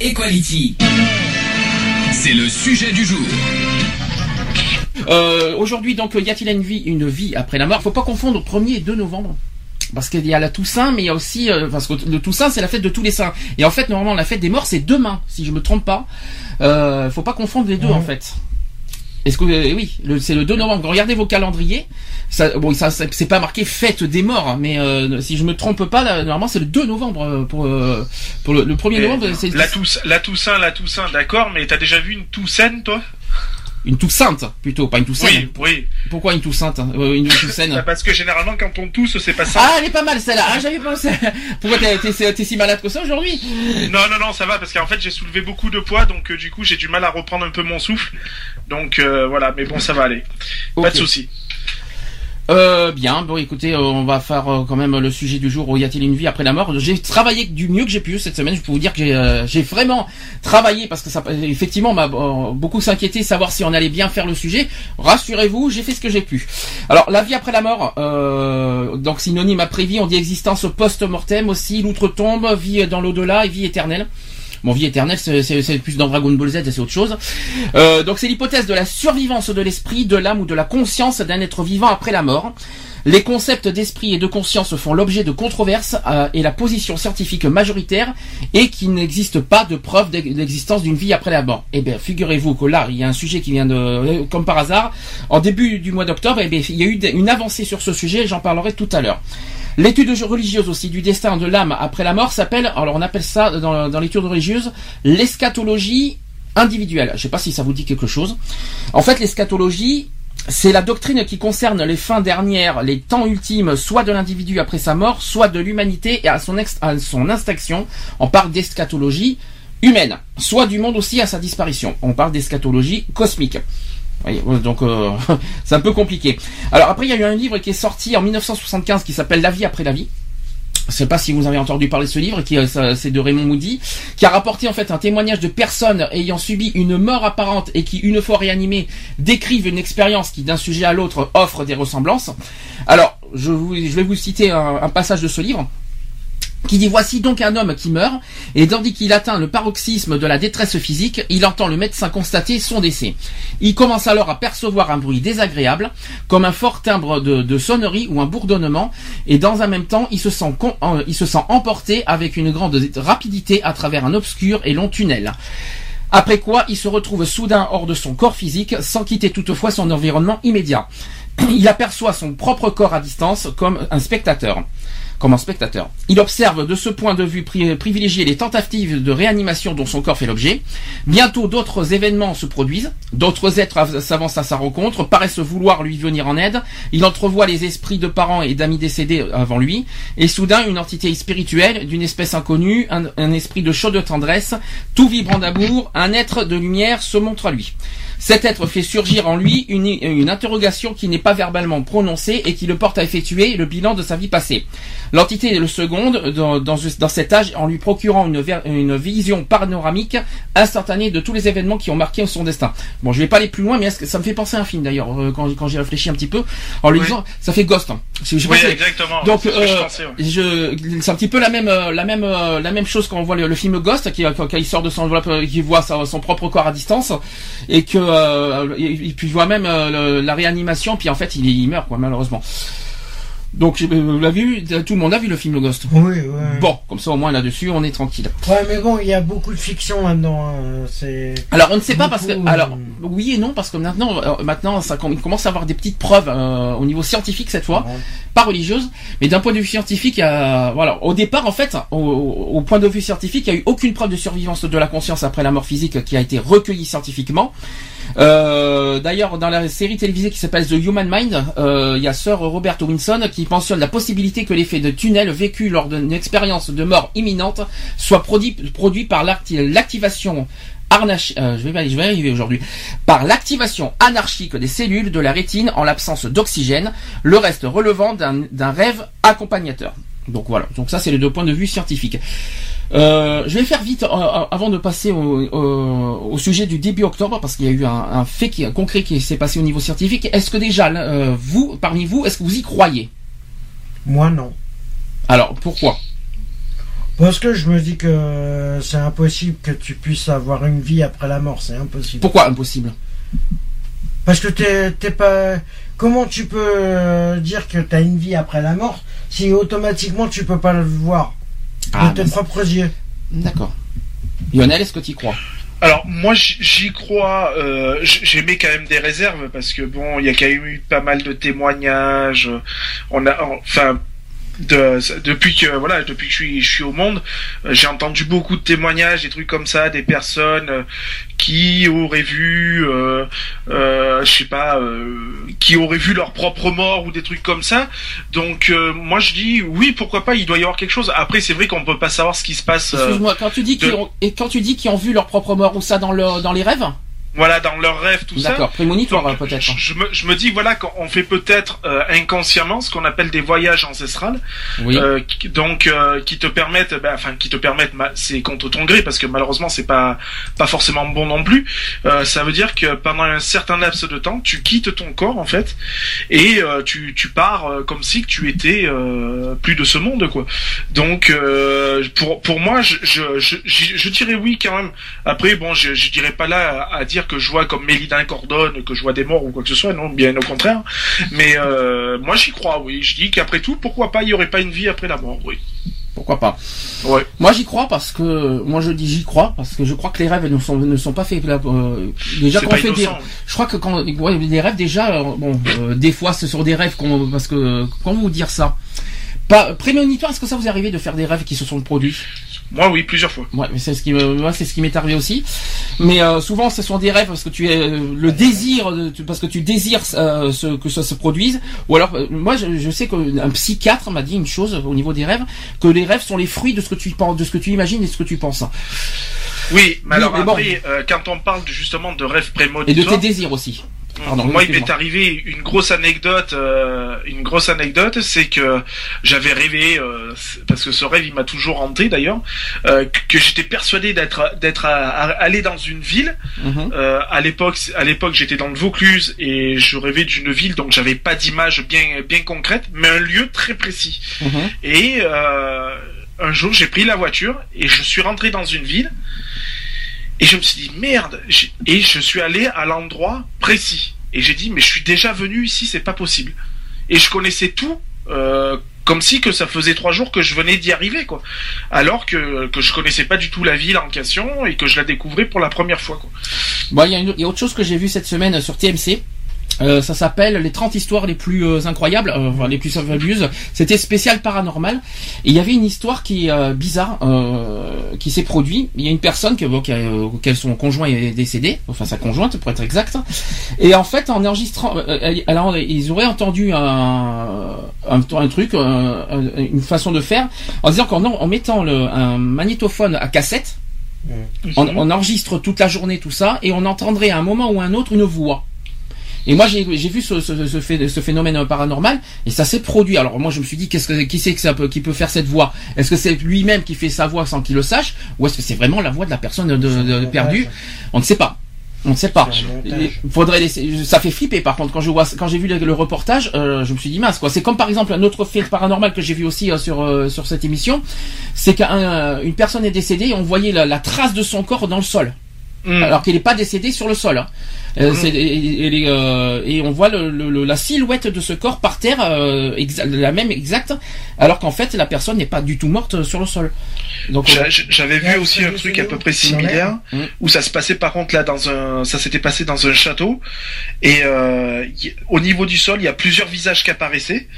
Equality. C'est le sujet du jour. Euh, Aujourd'hui, donc, y a-t-il une vie, une vie après la mort? Faut pas confondre 1er et 2 novembre. Parce qu'il y a la Toussaint, mais il y a aussi euh, parce que le Toussaint c'est la fête de tous les saints. Et en fait, normalement, la fête des morts c'est demain, si je me trompe pas. Euh, faut pas confondre les deux en fait. Est-ce que euh, oui, c'est le 2 novembre. Regardez vos calendriers. Ça, bon, ça, ça- c'est pas marqué fête des morts, hein, mais euh, si je me trompe pas, là, normalement c'est le 2 novembre euh, pour euh, pour le, le 1er novembre. C'est La, Tous, la Toussaint, la Toussaint, d'accord, mais t'as déjà vu une Toussaint, toi? Une Toussaint plutôt, pas une Toussaint. Oui, oui. Pourquoi une Toussaint euh, Une Bah, Parce que généralement, quand on tousse, c'est pas ça. Ah, elle est pas mal celle-là. Ah, j'avais pensé. Pourquoi t'es, si malade que ça aujourd'hui? Non, non, non, ça va, parce qu'en fait, j'ai soulevé beaucoup de poids, donc euh, du coup, j'ai du mal à reprendre un peu mon souffle. Donc euh, voilà, mais bon, ça va aller. Pas de souci. Euh, bien. Bon, écoutez, euh, on va faire euh, quand même le sujet du jour. Où y a-t-il une vie après la mort? J'ai travaillé du mieux que j'ai pu cette semaine. Je peux vous dire que j'ai, euh, vraiment travaillé parce que ça, effectivement, m'a beaucoup s'inquiété savoir si on allait bien faire le sujet. Rassurez-vous, j'ai fait ce que j'ai pu. Alors, la vie après la mort, donc synonyme après vie, on dit existence post-mortem aussi, l'outre-tombe, vie dans l'au-delà et vie éternelle. Bon, vie éternelle, c'est- plus dans Dragon Ball Z, c'est autre chose. Euh, donc c'est l'hypothèse de la survivance de l'esprit, de l'âme ou de la conscience d'un être vivant après la mort. Les concepts d'esprit et de conscience font l'objet de controverses euh, et la position scientifique majoritaire est qu'il n'existe pas de preuve d'ex- d'existence d'une vie après la mort. Eh bien, figurez-vous que là, il y a un sujet qui vient de, euh, comme par hasard, en début du mois d'octobre, eh bien, il y a eu une avancée sur ce sujet, j'en parlerai tout à l'heure. L'étude religieuse aussi du destin de l'âme après la mort s'appelle, alors on appelle ça dans, l'étude religieuse, l'eschatologie individuelle. Je sais pas si ça vous dit quelque chose. En fait, l'eschatologie, c'est la doctrine qui concerne les fins dernières, les temps ultimes, soit de l'individu après sa mort, soit de l'humanité et à son, ex- à son extinction. On parle d'eschatologie humaine, soit du monde aussi à sa disparition. On parle d'eschatologie cosmique. Donc euh, c'est un peu compliqué. Alors après, il y a eu un livre qui est sorti en 1975 qui s'appelle La vie après la vie. Je sais pas si vous avez entendu parler de ce livre, euh, c'est de Raymond Moody, qui a rapporté en fait un témoignage de personnes ayant subi une mort apparente et qui, une fois réanimées, décrivent une expérience qui d'un sujet à l'autre offre des ressemblances. Alors, je, vais vous citer un passage de ce livre qui dit voici donc un homme qui meurt et tandis qu'il atteint le paroxysme de la détresse physique, il entend le médecin constater son décès. Il commence alors à percevoir un bruit désagréable, comme un fort timbre de, sonnerie ou un bourdonnement, et dans un même temps, il se sent, il se sent emporté avec une grande rapidité à travers un obscur et long tunnel. Après quoi, il se retrouve soudain hors de son corps physique, sans quitter toutefois son environnement immédiat. Il aperçoit son propre corps à distance comme un spectateur. Comme un spectateur. Il observe de ce point de vue pri- privilégié les tentatives de réanimation dont son corps fait l'objet. Bientôt d'autres événements se produisent, d'autres êtres av- s'avancent à sa rencontre, paraissent vouloir lui venir en aide. Il entrevoit les esprits de parents et d'amis décédés avant lui, et soudain une entité spirituelle d'une espèce inconnue, un, un esprit de chaude tendresse, tout vibrant d'amour, un être de lumière se montre à lui. Cet être fait surgir en lui une, une interrogation qui n'est pas verbalement prononcée et qui le porte à effectuer le bilan de sa vie passée. L'entité le seconde dans, dans, dans cet âge en lui procurant une, une vision panoramique instantanée de tous les événements qui ont marqué son destin. Bon, je vais pas aller plus loin, mais est-ce que- ça me fait penser à un film d'ailleurs euh, quand, quand j'ai réfléchi un petit peu en lui Oui. disant ça fait Ghost. hein. Je- je Oui, exactement. donc C'est euh, c'est un petit peu la même, euh, la même, euh, la même chose quand on voit le, le film Ghost, qui, quand il sort de son enveloppe, euh, qui voit sa- son propre corps à distance, et que, euh, puis il voit même euh, la réanimation, puis en fait il, il meurt quoi, malheureusement. Donc euh, vous l'avez vu, tout le monde a vu le film Ghost. Oui, ouais. Bon, comme ça au moins là-dessus on est tranquille. Ouais, mais bon, il y a beaucoup de fiction là-dedans. hein, C'est. Alors on ne sait pas parce que alors euh, oui et non parce que maintenant euh, maintenant ça commence à avoir des petites preuves euh, au niveau scientifique cette fois pas religieuse, mais d'un point de vue scientifique, voilà, au départ, en fait, au, point de vue scientifique, il n'y a eu aucune preuve de survivance de la conscience après la mort physique qui a été recueillie scientifiquement. Euh, d'ailleurs, dans la série télévisée qui s'appelle The Human Mind, il y a Sir Robert Winson qui mentionne la possibilité que l'effet de tunnel vécu lors d'une expérience de mort imminente soit produit, produit par l'activation euh, je, vais, je vais arriver aujourd'hui, par l'activation anarchique des cellules de la rétine en l'absence d'oxygène, le reste relevant d'un rêve accompagnateur. Donc voilà, donc ça c'est les deux points de vue scientifiques. Euh, je vais faire vite euh, avant de passer au, sujet du début octobre parce qu'il y a eu un, fait qui, concret qui s'est passé au niveau scientifique. Est-ce que déjà, vous, parmi vous, est-ce que vous y croyez? Moi non. Alors pourquoi? Parce que je me dis que c'est impossible que tu puisses avoir une vie après la mort, c'est impossible. Pourquoi impossible? Parce que t'es pas. Comment tu peux dire que tu as une vie après la mort si automatiquement tu peux pas le voir ah, de tes propres yeux? D'accord. Lionel, est-ce que tu y crois? Alors moi j'y crois, euh, j'émets quand même des réserves parce que bon il y a quand même eu pas mal de témoignages, on a enfin de, depuis que voilà depuis que je suis je suis au monde euh, j'ai entendu beaucoup de témoignages des trucs comme ça des personnes euh, qui auraient vu euh, euh, je sais pas qui auraient vu leur propre mort ou des trucs comme ça. Donc moi je dis oui pourquoi pas il doit y avoir quelque chose. Après c'est vrai qu'on peut pas savoir ce qui se passe excuse-moi quand tu dis qu'ils ont et quand tu dis qu'ils ont vu leur propre mort ou ça dans le dans les rêves? Voilà dans leurs rêves tout ça. D'accord, prémonitoire peut-être. Je, me, je me dis voilà qu'on fait peut-être euh, inconsciemment ce qu'on appelle des voyages ancestrales, oui. euh, qui, donc euh, qui te permettent, ben, enfin qui te permettent, c'est contre ton gré parce que malheureusement c'est pas pas forcément bon non plus. Euh, ça veut dire que pendant un certain laps de temps, tu quittes ton corps en fait et tu tu pars comme si tu étais plus de ce monde quoi. Donc pour pour moi je je, je je dirais oui quand même. Après bon je je dirais pas là à dire que je vois comme Mélida Cordone, que je vois des morts ou quoi que ce soit, non, bien au contraire. Mais euh, moi j'y crois, oui. Je dis qu'après tout, pourquoi pas, il y aurait pas une vie après la mort, oui. Pourquoi pas? Ouais. Moi j'y crois parce que moi je dis j'y crois parce que je crois que les rêves ne sont ne sont pas faits euh, déjà quand on fait des je crois que quand les rêves déjà euh, bon euh, des fois ce sont des rêves qu'on parce que comment vous dire ça? Pas prémonitoire est-ce que ça vous est arrivé de faire des rêves qui se sont produits moi, oui, plusieurs fois. Ouais, mais c'est ce qui moi, c'est ce qui m'est arrivé aussi. Mais euh, souvent, ce sont des rêves parce que tu es euh, le désir, de, parce que tu désires euh, ce, que ça se produise. Ou alors, moi, je, je sais qu'un psychiatre m'a dit une chose au niveau des rêves, que les rêves sont les fruits de ce que tu penses, de ce que tu imagines et de ce que tu penses. Oui, mais alors après, quand on parle justement de rêves prémonitoires et de tes désirs aussi. Moi, il m'est arrivé une grosse anecdote. Euh, une grosse anecdote, c'est que j'avais rêvé, euh, parce que ce rêve, il m'a toujours hanté d'ailleurs, euh, que j'étais persuadé d'être d'être allé dans une ville. Mhm. à l'époque, à l'époque, j'étais dans le Vaucluse et je rêvais d'une ville, donc j'avais pas d'image bien bien concrète, mais un lieu très précis. Mhm. Et un jour, j'ai pris la voiture et je suis rentré dans une ville. Et je me suis dit merde. Et je suis allé à l'endroit précis. Et j'ai dit mais je suis déjà venu ici, c'est pas possible. Et je connaissais tout. Euh, comme si que ça faisait trois jours que je venais d'y arriver, quoi. Alors que, que je connaissais pas du tout la ville en question et que je la découvrais pour la première fois, quoi. Bon, il y, y, a autre chose que j'ai vu cette semaine sur TMC. Euh, ça s'appelle les 30 histoires les plus euh, incroyables, euh, enfin, les plus fabuleuses. C'était spécial paranormal. Et il y avait une histoire qui est bizarre, qui s'est produite. Il y a une personne qui, auquel son conjoint est décédé, enfin sa conjointe pour être exact. Et en fait, en enregistrant, alors, ils auraient entendu un, un, un truc, une façon de faire, en disant qu'en en mettant le, un magnétophone à cassette, mmh. on, on enregistre toute la journée tout ça, et on entendrait à un moment ou à un autre une voix. Et moi, j'ai vu ce, ce, ce, phénomène paranormal et ça s'est produit. Alors moi, je me suis dit, qu'est-ce que qui c'est que ça peut, qui peut faire cette voix? Est-ce que c'est lui-même qui fait sa voix sans qu'il le sache, ou est-ce que c'est vraiment la voix de la personne de, perdue? On ne sait pas. On ne sait pas. Faudrait laisser. Ça fait flipper. Par contre, quand je vois, quand j'ai vu le, reportage, euh, je me suis dit mince quoi. C'est comme par exemple un autre fait paranormal que j'ai vu aussi euh, sur euh, sur cette émission, c'est qu'une personne est décédée et on voyait la, trace de son corps dans le sol. Hmm. Alors qu'il n'est pas décédé sur le sol. Hein. Euh, et, euh, et, on voit le, la silhouette de ce corps par terre, euh, la même exacte, alors qu'en fait la personne n'est pas du tout morte sur le sol. Donc j'avais vu aussi un truc à peu près similaire hmm. où ça se passait par contre là dans un, ça s'était passé dans un château et au niveau du sol il y a plusieurs visages qui apparaissaient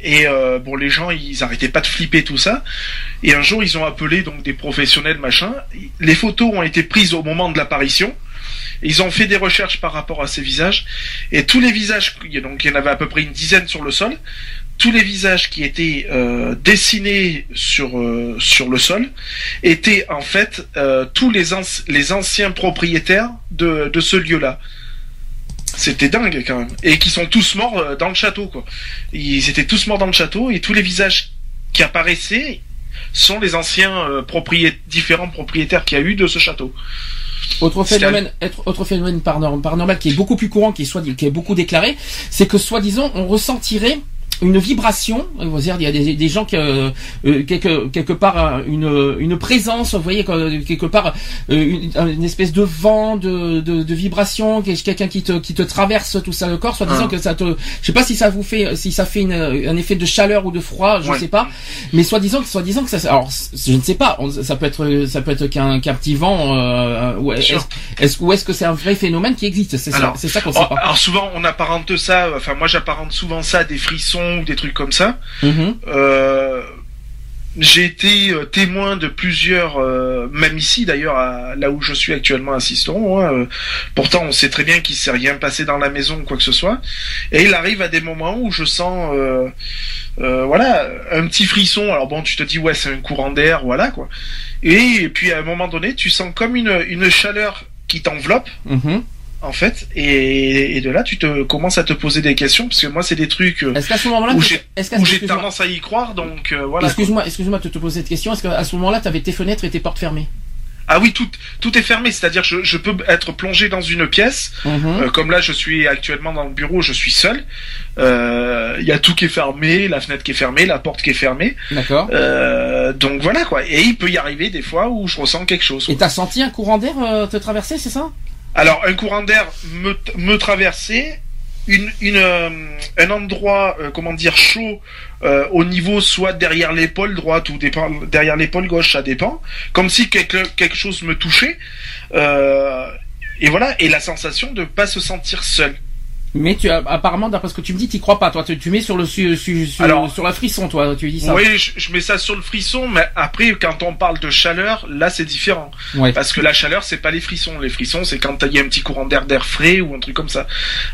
et bon les gens ils arrêtaient pas de flipper tout ça et un jour ils ont appelé donc des professionnels machin. Les photos ont été prises au moment de ils ont fait des recherches par rapport à ces visages et tous les visages, donc il y en avait à peu près une dizaine sur le sol, tous les visages qui étaient euh, dessinés sur euh, sur le sol étaient en fait euh, tous les les anciens propriétaires de de ce lieu-là. C'était dingue quand même et qui sont tous morts dans le château quoi. Ils étaient tous morts dans le château et tous les visages qui apparaissaient sont les anciens propriétaires différents propriétaires qu'il y a eu de ce château. Autre phénomène, autre phénomène paranormal qui est beaucoup plus courant, qui est, soit, qui est beaucoup déclaré, c'est que soi-disant on ressentirait une vibration, vous dire, il y a des, des gens qui euh, euh quelque quelque part une une présence, vous voyez quelque part euh, une, espèce de vent de de, de vibration, quelqu'un qui te qui te traverse tout ça le corps, soit disant ah. que ça te, je sais pas si ça vous fait si ça fait une, un effet de chaleur ou de froid, je ne sais pas, mais soit disant soit disant que ça, alors je ne sais pas, ça peut être ça peut être qu'un qu'un petit vent, euh, ou est-ce est ou est-ce que c'est un vrai phénomène qui existe, c'est ça, ça qu'on sait oh, pas. Alors souvent on apparente ça, enfin moi j'apparente souvent ça à des frissons ou des trucs comme ça. Mhm. Euh, j'ai été euh, témoin de plusieurs, euh, même ici d'ailleurs, là où je suis actuellement assistant. Hein, pourtant, on sait très bien qu'il s'est rien passé dans la maison ou quoi que ce soit. Et il arrive à des moments où je sens, voilà, un petit frisson. Alors bon, tu te dis ouais, c'est un courant d'air, voilà quoi. Et, puis à un moment donné, tu sens comme une, une chaleur qui t'enveloppe. Mhm en fait, et, de là, tu te commences à te poser des questions parce que moi, c'est des trucs euh, est-ce qu'à ce moment-là, où j'ai tendance à y croire, donc euh, voilà. Excuse-moi, excuse-moi de te poser cette question. Est-ce qu'à ce moment-là, tu avais tes fenêtres et tes portes fermées? Ah oui, tout, tout est fermé, c'est-à-dire je, je peux être plongé dans une pièce, mhm. euh, comme là je suis actuellement dans le bureau, je suis seul. Il y a tout qui est fermé, la fenêtre qui est fermée, la porte qui est fermée. D'accord. donc voilà quoi. Et il peut y arriver des fois où je ressens quelque chose. Et t'as senti un courant d'air te traverser, c'est ça? Alors, un courant d'air me, me traversait, une, une, euh, un endroit, euh, comment dire, chaud euh, au niveau soit derrière l'épaule droite ou derrière l'épaule gauche, ça dépend, comme si quelque, quelque chose me touchait. et voilà, et la sensation de pas se sentir seul. Mais tu apparemment, d'après ce que tu me dis, tu crois pas, toi. Tu, mets sur le sur, sur la frisson, toi. Tu dis ça. Oui, je, mets ça sur le frisson, mais après, quand on parle de chaleur, là, c'est différent. Parce que la chaleur, c'est pas les frissons. Les frissons, c'est quand il y a un petit courant d'air d'air frais ou un truc comme ça.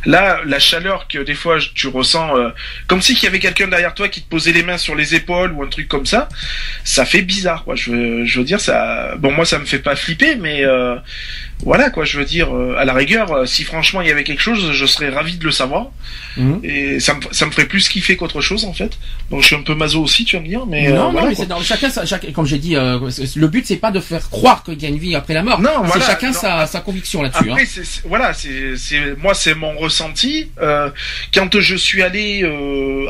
Là, la chaleur que des fois tu ressens, euh, comme si qu'il y avait quelqu'un derrière toi qui te posait les mains sur les épaules ou un truc comme ça, ça fait bizarre. Quoi. Je, veux, je veux dire, ça. Bon, moi, ça me fait pas flipper, mais euh, voilà quoi je veux dire euh, à la rigueur euh, si franchement il y avait quelque chose je serais ravi de le savoir mhm. et ça me, ça me ferait plus kiffer qu'autre chose en fait donc je suis un peu maso aussi tu vas me dire mais non euh, non mais c'est dans chacun comme j'ai dit le but c'est pas de faire croire qu'il y a une vie après la mort non c'est chacun sa, sa conviction là-dessus après hein. voilà c'est c'est moi c'est mon ressenti quand je suis allé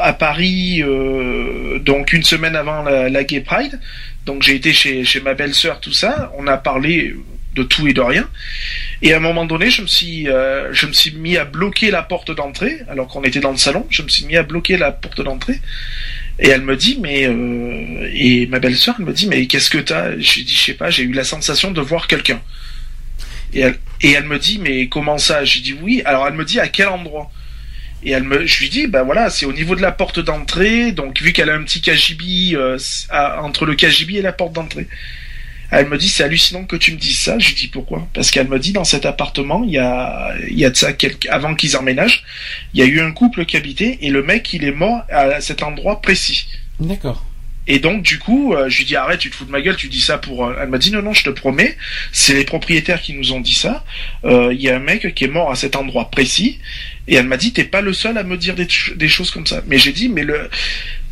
à Paris donc une semaine avant la, la Gay Pride donc j'ai été chez, chez ma belle-sœur, tout ça. On a parlé de tout et de rien. Et à un moment donné, je me suis, euh, je me suis mis à bloquer la porte d'entrée, alors qu'on était dans le salon. Je me suis mis à bloquer la porte d'entrée. Et elle me dit, mais euh, et ma belle-sœur, elle me dit, mais qu'est-ce que t'as? J'ai dit, je sais pas, j'ai eu la sensation de voir quelqu'un. Et elle, et elle me dit, mais comment ça? J'ai dit oui. Alors elle me dit à quel endroit? Et elle me, je lui dis, ben voilà, c'est au niveau de la porte d'entrée. Donc vu qu'elle a un petit KGB euh, entre le KGB et la porte d'entrée. Elle me dit c'est hallucinant que tu me dises ça. Je lui dis pourquoi? Parce qu'elle me dit dans cet appartement, il y a, il y a de ça quelques, avant qu'ils emménagent, il y a eu un couple qui habitait et le mec il est mort à cet endroit précis. D'accord. Et donc du coup, euh, je lui dis arrête, tu te fous de ma gueule, tu dis ça pour. Euh, elle m'a dit non non, je te promets, c'est les propriétaires qui nous ont dit ça. Euh, il y a un mec qui est mort à cet endroit précis. Et elle m'a dit t'es pas le seul à me dire des, des choses comme ça. Mais j'ai dit mais le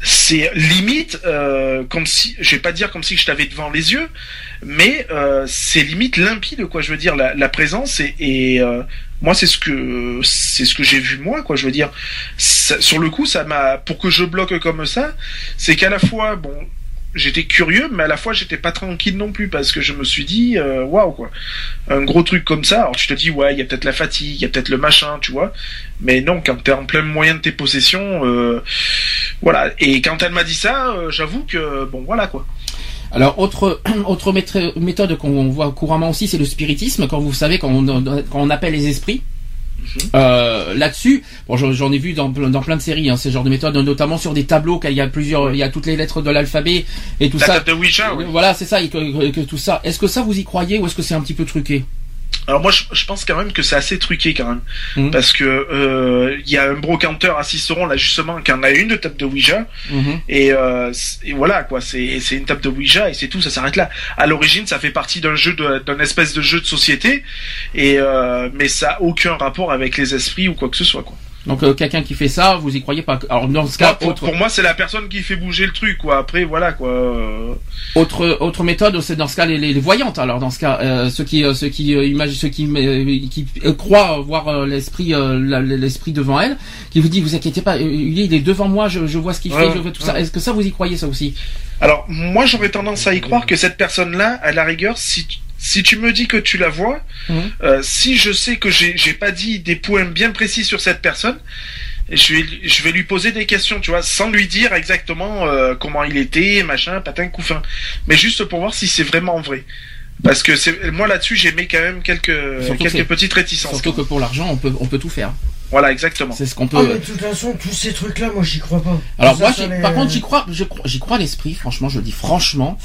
c'est limite euh, comme si je vais pas dire comme si je t'avais devant les yeux mais euh, c'est limite limpide quoi je veux dire la, la présence et, et euh, moi c'est ce que c'est ce que j'ai vu moi quoi je veux dire sur le coup ça m'a pour que je bloque comme ça c'est qu'à la fois bon j'étais curieux, mais à la fois j'étais pas tranquille non plus parce que je me suis dit euh, waouh quoi, un gros truc comme ça. Alors tu te dis ouais, il y a peut-être la fatigue, il y a peut-être le machin, tu vois. Mais non, quand t'es en plein moyen de tes possessions, euh, voilà. Et quand elle m'a dit ça, euh, j'avoue que bon voilà quoi. Alors autre autre méthode qu'on voit couramment aussi, c'est le spiritisme. Quand vous savez quand on, quand on appelle les esprits. Euh, là-dessus, bon, j'en ai vu dans, dans plein de séries, hein, ce genre de méthode, notamment sur des tableaux, qu'il y a plusieurs, il y a toutes les lettres de l'alphabet et tout ça. De Ouija, oui. Voilà, c'est ça, que, tout ça. Est-ce que ça vous y croyez ou est-ce que c'est un petit peu truqué? Alors moi, je, pense quand même que c'est assez truqué quand même, mhm. parce que euh, il y a un brocanteur à Ciceron là justement qui en a une de table de Ouija, mhm. euh, et, voilà quoi, c'est c'est une table de Ouija et c'est tout, ça s'arrête là. À l'origine, ça fait partie d'un jeu d'un espèce de jeu de société, et euh, mais ça a aucun rapport avec les esprits ou quoi que ce soit quoi. Donc euh, quelqu'un qui fait ça, vous y croyez pas Alors dans ce cas, pour, pour moi, c'est la personne qui fait bouger le truc, quoi. Après, voilà, quoi. Autre autre méthode, c'est dans ce cas les, les, voyantes. Alors dans ce cas, euh, ceux qui euh, ceux qui imaginent, ceux qui qui croient voir l'esprit l'esprit devant elle, qui vous dit vous inquiétez pas, il est devant moi, je, je vois ce qu'il fait, je vois tout ça. Est-ce que ça vous y croyez ça aussi? Alors moi, j'aurais tendance à y croire que cette personne-là, à la rigueur, si si tu me dis que tu la vois, mhm. euh, si je sais que j'ai pas dit des points bien précis sur cette personne, je vais je vais lui poser des questions, tu vois, sans lui dire exactement euh, comment il était, machin, patin, couffin, mais juste pour voir si c'est vraiment vrai. Parce que c'est moi là-dessus, j'ai mis quand même quelques quelques petites réticences. Surtout que pour l'argent, on peut on peut tout faire. Voilà, exactement. C'est ce qu'on peut. Ah, mais de toute façon, tous ces trucs-là, moi, j'y crois pas. Alors moi, par contre, j'y crois, j'y crois l'esprit. Franchement, je dis franchement.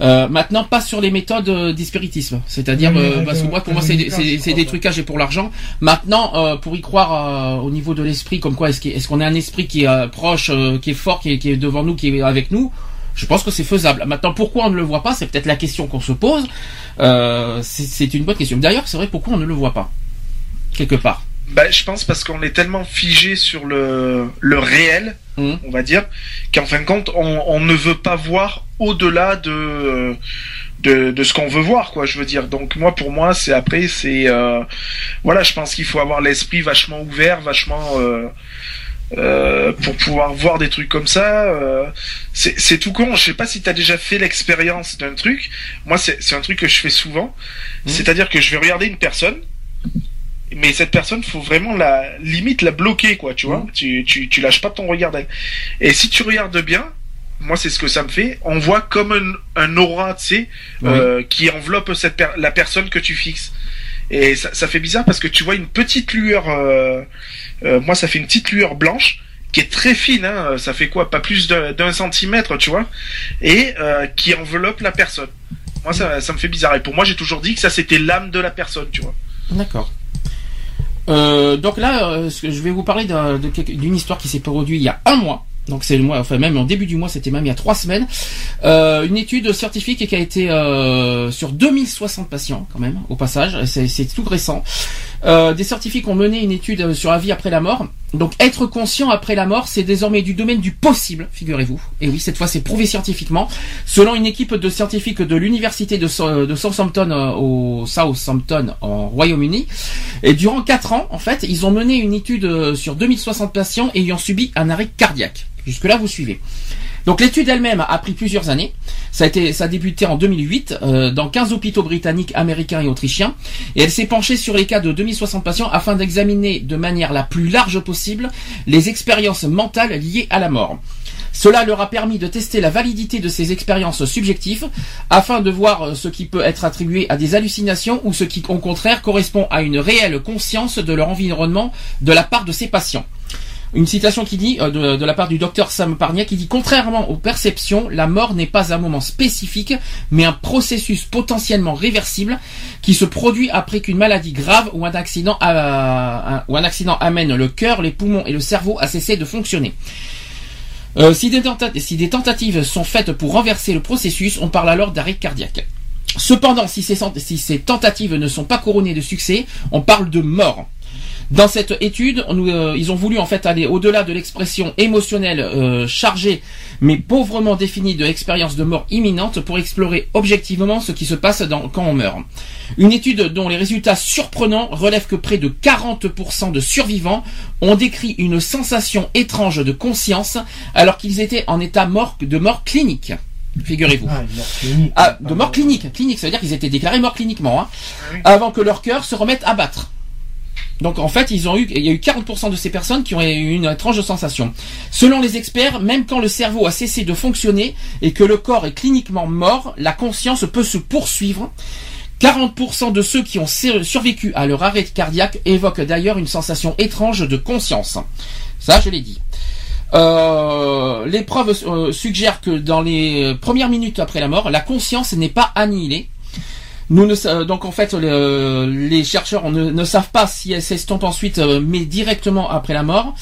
Euh, maintenant, pas sur les méthodes euh, d'espiritisme. C'est-à-dire, euh, parce que moi, pour moi, c'est des trucages et pour l'argent. Maintenant, euh, pour y croire au niveau de l'esprit, comme quoi, est-ce qu'on est un esprit qui est proche, qui est fort, qui est, qui est devant nous, qui est avec nous je pense que c'est faisable. Maintenant, pourquoi on ne le voit pas? C'est peut-être la question qu'on se pose. c'est une bonne question. D'ailleurs, c'est vrai, pourquoi on ne le voit pas? Quelque part. Bah, je pense parce qu'on est tellement figé sur le, le réel, mmh. on va dire, qu'en fin de compte, on, on ne veut pas voir au-delà de, de, de ce qu'on veut voir, quoi. Je veux dire. Donc moi, pour moi, c'est après, c'est euh, voilà, je pense qu'il faut avoir l'esprit vachement ouvert, vachement euh, euh, pour pouvoir voir des trucs comme ça. Euh, c'est tout con. Je sais pas si tu as déjà fait l'expérience d'un truc. Moi, c'est un truc que je fais souvent. Mmh. C'est-à-dire que je vais regarder une personne mais cette personne faut vraiment la limite la bloquer quoi tu vois mm. tu, tu tu lâches pas ton regard d'elle et si tu regardes bien moi c'est ce que ça me fait. On voit comme un, un aura tu sais euh, qui enveloppe cette la personne que tu fixes. Et ça, ça, fait bizarre parce que tu vois une petite lueur euh, euh, moi ça fait une petite lueur blanche qui est très fine hein, ça fait quoi? Pas plus d'un centimètre tu vois? Et euh, qui enveloppe la personne. Moi ça, ça me fait bizarre. Et pour moi j'ai toujours dit que ça c'était l'âme de la personne tu vois. D'accord. Euh, donc là, euh, je vais vous parler d'une histoire qui s'est produite il y a un mois. Donc c'est le mois, enfin même en début du mois, c'était même il y a trois semaines. Euh, une étude scientifique qui a été euh, sur 2060 patients quand même, au passage, c'est tout récent. Euh, des scientifiques ont mené une étude sur la vie après la mort. Donc être conscient après la mort, c'est désormais du domaine du possible, figurez-vous. Et oui, cette fois c'est prouvé scientifiquement. Selon une équipe de scientifiques de l'université de, Southampton euh, au Southampton en Royaume-Uni. Et durant quatre ans, en fait, ils ont mené une étude euh, sur 2060 patients ayant subi un arrêt cardiaque. Jusque-là, vous suivez. Donc l'étude elle-même a pris plusieurs années. Ça a été, ça a débuté en 2008 euh, dans 15 hôpitaux britanniques, américains et autrichiens, et elle s'est penchée sur les cas de 2060 patients afin d'examiner de manière la plus large possible les expériences mentales liées à la mort. Cela leur a permis de tester la validité de ces expériences subjectives afin de voir euh, ce qui peut être attribué à des hallucinations ou ce qui au contraire correspond à une réelle conscience de leur environnement de la part de ces patients. Une citation qui dit, euh, de, la part du docteur Sam Parnia, qui dit Contrairement aux perceptions, la mort n'est pas un moment spécifique, mais un processus potentiellement réversible qui se produit après qu'une maladie grave ou un accident, accident amène le cœur, les poumons et le cerveau à cesser de fonctionner. Euh, si, des tentatives sont faites pour renverser le processus, on parle alors d'arrêt cardiaque. Cependant, si ces tentatives ne sont pas couronnées de succès, on parle de mort. Dans cette étude, euh, ils ont voulu en fait aller au-delà de l'expression émotionnelle euh, chargée mais pauvrement définie de l'expérience de mort imminente pour explorer objectivement ce qui se passe quand on meurt. Une étude dont les résultats surprenants relèvent que près de 40% de survivants ont décrit une sensation étrange de conscience alors qu'ils étaient en état mort, de mort clinique. figurez-vous. Ah, mort clinique. Ah, de mort clinique. Clinique, ça veut dire qu'ils étaient déclarés morts cliniquement, hein, avant que leur cœur se remette à battre. Donc en fait, ils ont eu, il y a eu 40% de ces personnes qui ont eu une étrange sensation. Selon les experts, même quand le cerveau a cessé de fonctionner et que le corps est cliniquement mort, la conscience peut se poursuivre. 40% de ceux qui ont sur- survécu à leur arrêt cardiaque évoquent d'ailleurs une sensation étrange de conscience. Ça, je l'ai dit. Euh, les preuves euh, suggèrent que dans les premières minutes après la mort, la conscience n'est pas annihilée. Donc en fait, le- les chercheurs ne, savent pas si elle s'estompe ensuite, euh, mais directement après la mort.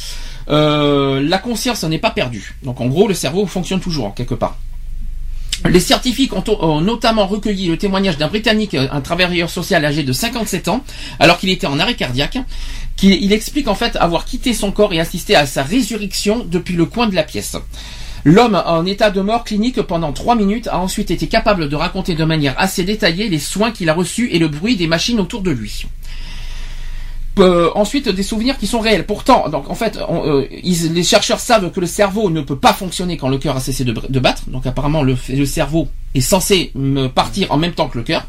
Euh, la conscience n'est pas perdue. Donc en gros, le cerveau fonctionne toujours quelque part. Les scientifiques ont, notamment recueilli le témoignage d'un Britannique, un travailleur social âgé de 57 ans, alors qu'il était en arrêt cardiaque, qui il explique en fait avoir quitté son corps et assisté à sa résurrection depuis le coin de la pièce. L'homme en état de mort clinique pendant trois minutes a ensuite été capable de raconter de manière assez détaillée les soins qu'il a reçus et le bruit des machines autour de lui. Euh, ensuite, des souvenirs qui sont réels. Pourtant, donc en fait, euh, les chercheurs savent que le cerveau ne peut pas fonctionner quand le cœur a cessé de, battre. Donc apparemment, le, cerveau est censé partir en même temps que le cœur.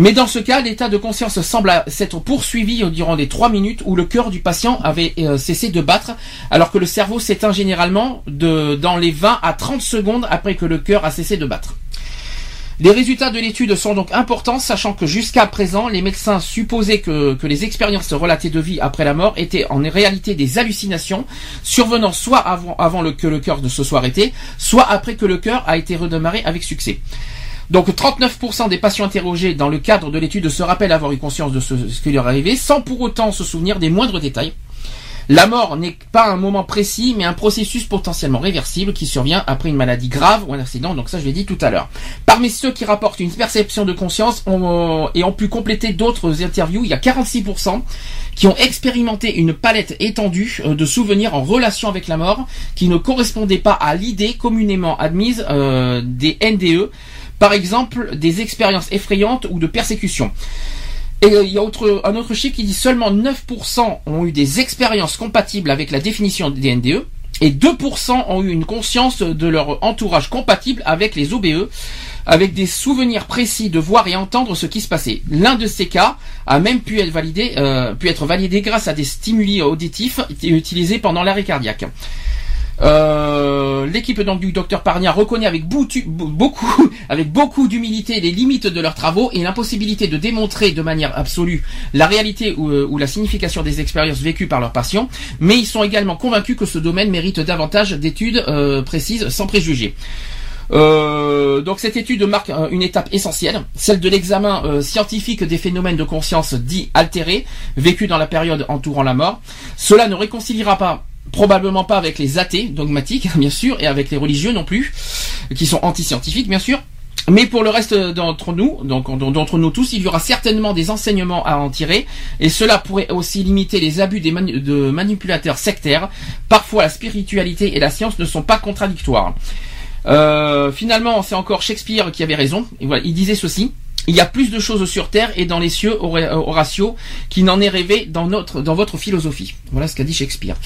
Mais dans ce cas, l'état de conscience semble s'être poursuivi durant les trois minutes où le cœur du patient avait euh, cessé de battre, alors que le cerveau s'éteint généralement dans les 20 à 30 secondes après que le cœur a cessé de battre. Les résultats de l'étude sont donc importants, sachant que jusqu'à présent, les médecins supposaient que, les expériences relatées de vie après la mort étaient en réalité des hallucinations, survenant soit avant, que le cœur ne se soit arrêté, soit après que le cœur a été redémarré avec succès. Donc 39% des patients interrogés dans le cadre de l'étude se rappellent avoir eu conscience de ce, qui leur arrivé, sans pour autant se souvenir des moindres détails. La mort n'est pas un moment précis, mais un processus potentiellement réversible qui survient après une maladie grave ou un accident. Donc ça, je l'ai dit tout à l'heure. Parmi ceux qui rapportent une perception de conscience ont- et ont pu compléter d'autres interviews, il y a 46% qui ont expérimenté une palette étendue euh, de souvenirs en relation avec la mort qui ne correspondaient pas à l'idée communément admise euh, des NDE, par exemple des expériences effrayantes ou de persécution. Et euh, il y a un autre chiffre qui dit seulement 9% ont eu des expériences compatibles avec la définition des NDE et 2% ont eu une conscience de leur entourage compatible avec les OBE, avec des souvenirs précis de voir et entendre ce qui se passait. L'un de ces cas a même pu être validé, euh, pu être validé grâce à des stimuli auditifs utilisés pendant l'arrêt cardiaque. Euh, L'équipe donc du docteur Parnia reconnaît avec beaucoup, d'humilité les limites de leurs travaux et l'impossibilité de démontrer de manière absolue la réalité ou, euh, ou la signification des expériences vécues par leurs patients, mais ils sont également convaincus que ce domaine mérite davantage d'études euh, précises sans préjugés. Donc cette étude marque une étape essentielle, celle de l'examen scientifique des phénomènes de conscience dits altérés, vécus dans la période entourant la mort. Cela ne réconciliera pas probablement pas avec les athées dogmatiques, bien sûr, et avec les religieux non plus, qui sont anti-scientifiques, bien sûr. Mais pour le reste d'entre nous, donc d'entre nous tous, il y aura certainement des enseignements à en tirer, et cela pourrait aussi limiter les abus des de manipulateurs sectaires. Parfois, la spiritualité et la science ne sont pas contradictoires. Euh, finalement, c'est encore Shakespeare qui avait raison. Et voilà, il disait ceci. Il y a plus de choses sur terre et dans les cieux, Hora- Horatio, qui n'en est rêvé dans votre philosophie. Voilà ce qu'a dit Shakespeare.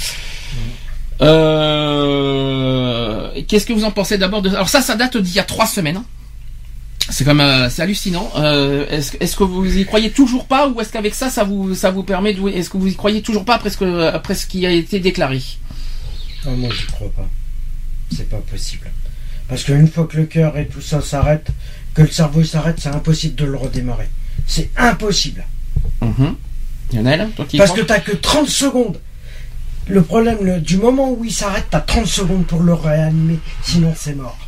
Euh, Qu'est-ce que vous en pensez d'abord. Alors ça, ça date d'il y a trois semaines. C'est comme euh, c'est hallucinant. Euh, est-ce, que- vous y croyez toujours pas ou est-ce qu'avec ça, ça vous permet de est-ce que vous y croyez toujours pas après ce qui a été déclaré? Non, moi, je crois pas. C'est pas possible. Parce qu'une fois que le cœur et tout ça s'arrête, que le cerveau s'arrête, c'est impossible de le redémarrer. C'est impossible. Mhm. Lionel, toi qui Parce que t'as que 30 secondes. Le problème, le- du moment où il s'arrête, t'as 30 secondes pour le réanimer. Sinon, c'est mort.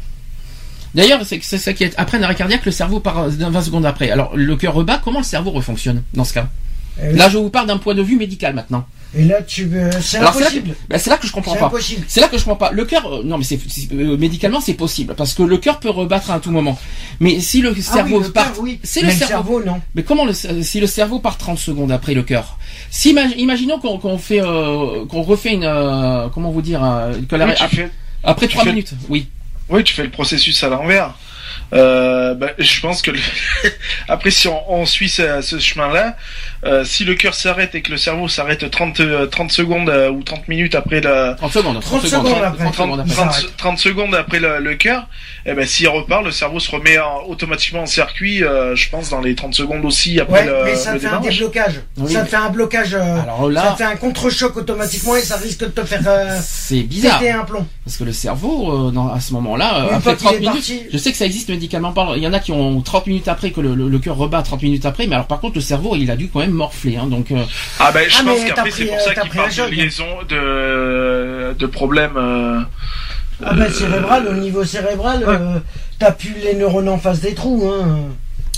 D'ailleurs, c'est ça qui est après un arrêt cardiaque, le cerveau part euh, 20 secondes après. Alors le cœur rebat, comment le cerveau refonctionne dans ce cas? Et Là, je vous parle d'un point de vue médical maintenant. Et là, tu veux. C'est Alors c'est là, que, impossible. ben, c'est là que je comprends C'est pas. impossible. C'est là que je comprends pas. Le cœur, euh, non mais c'est c'est- euh, médicalement c'est possible parce que le cœur peut rebattre à tout moment. Mais si le Ah cerveau oui, le part, cœur, oui. c'est le cerveau. non. Mais comment le, si le cerveau part 30 secondes après le cœur? Si, imag- Imaginons qu'on qu'on fait, euh, qu'on refait une, euh, comment vous dire, que la- Oui, tu fais, après tu 3 fais- minutes. Oui. oui, tu fais le processus à l'envers. Euh, bah, je pense que le... après si on, on suit ce, ce chemin-là, euh, si le cœur s'arrête et que le cerveau s'arrête 30 30 secondes euh, ou 30 minutes après la 30 secondes, 30 secondes après. 30 secondes après. 30, 30 secondes après le, le cœur, eh ben s'il repart, le cerveau se remet en- automatiquement en circuit. euh, je pense dans les 30 secondes aussi après Ouais, le, mais ça le te fait un déblocage. Oui, ça mais- te fait un blocage. euh, Alors là- ça te fait un contre-choc automatiquement et ça risque de te faire euh, C'est bizarre. péter un plomb. Parce que le cerveau, euh, dans- à ce moment-là, euh, Une après fois qu'il 30 est minutes, parti- je sais que ça existe médicalement parlant. Il y en a qui ont 30 minutes après que le, le, le cœur rebat 30 minutes après, mais alors par contre le cerveau, il a dû quand même morfler. Hein, donc euh, Ah ben je Ah, pense qu'après c'est pris, pour euh, ça t'as qu'il parle de liaison de de problèmes. euh, Ah bah cérébral, au niveau cérébral, euh, t'as plus les neurones en face des trous, hein.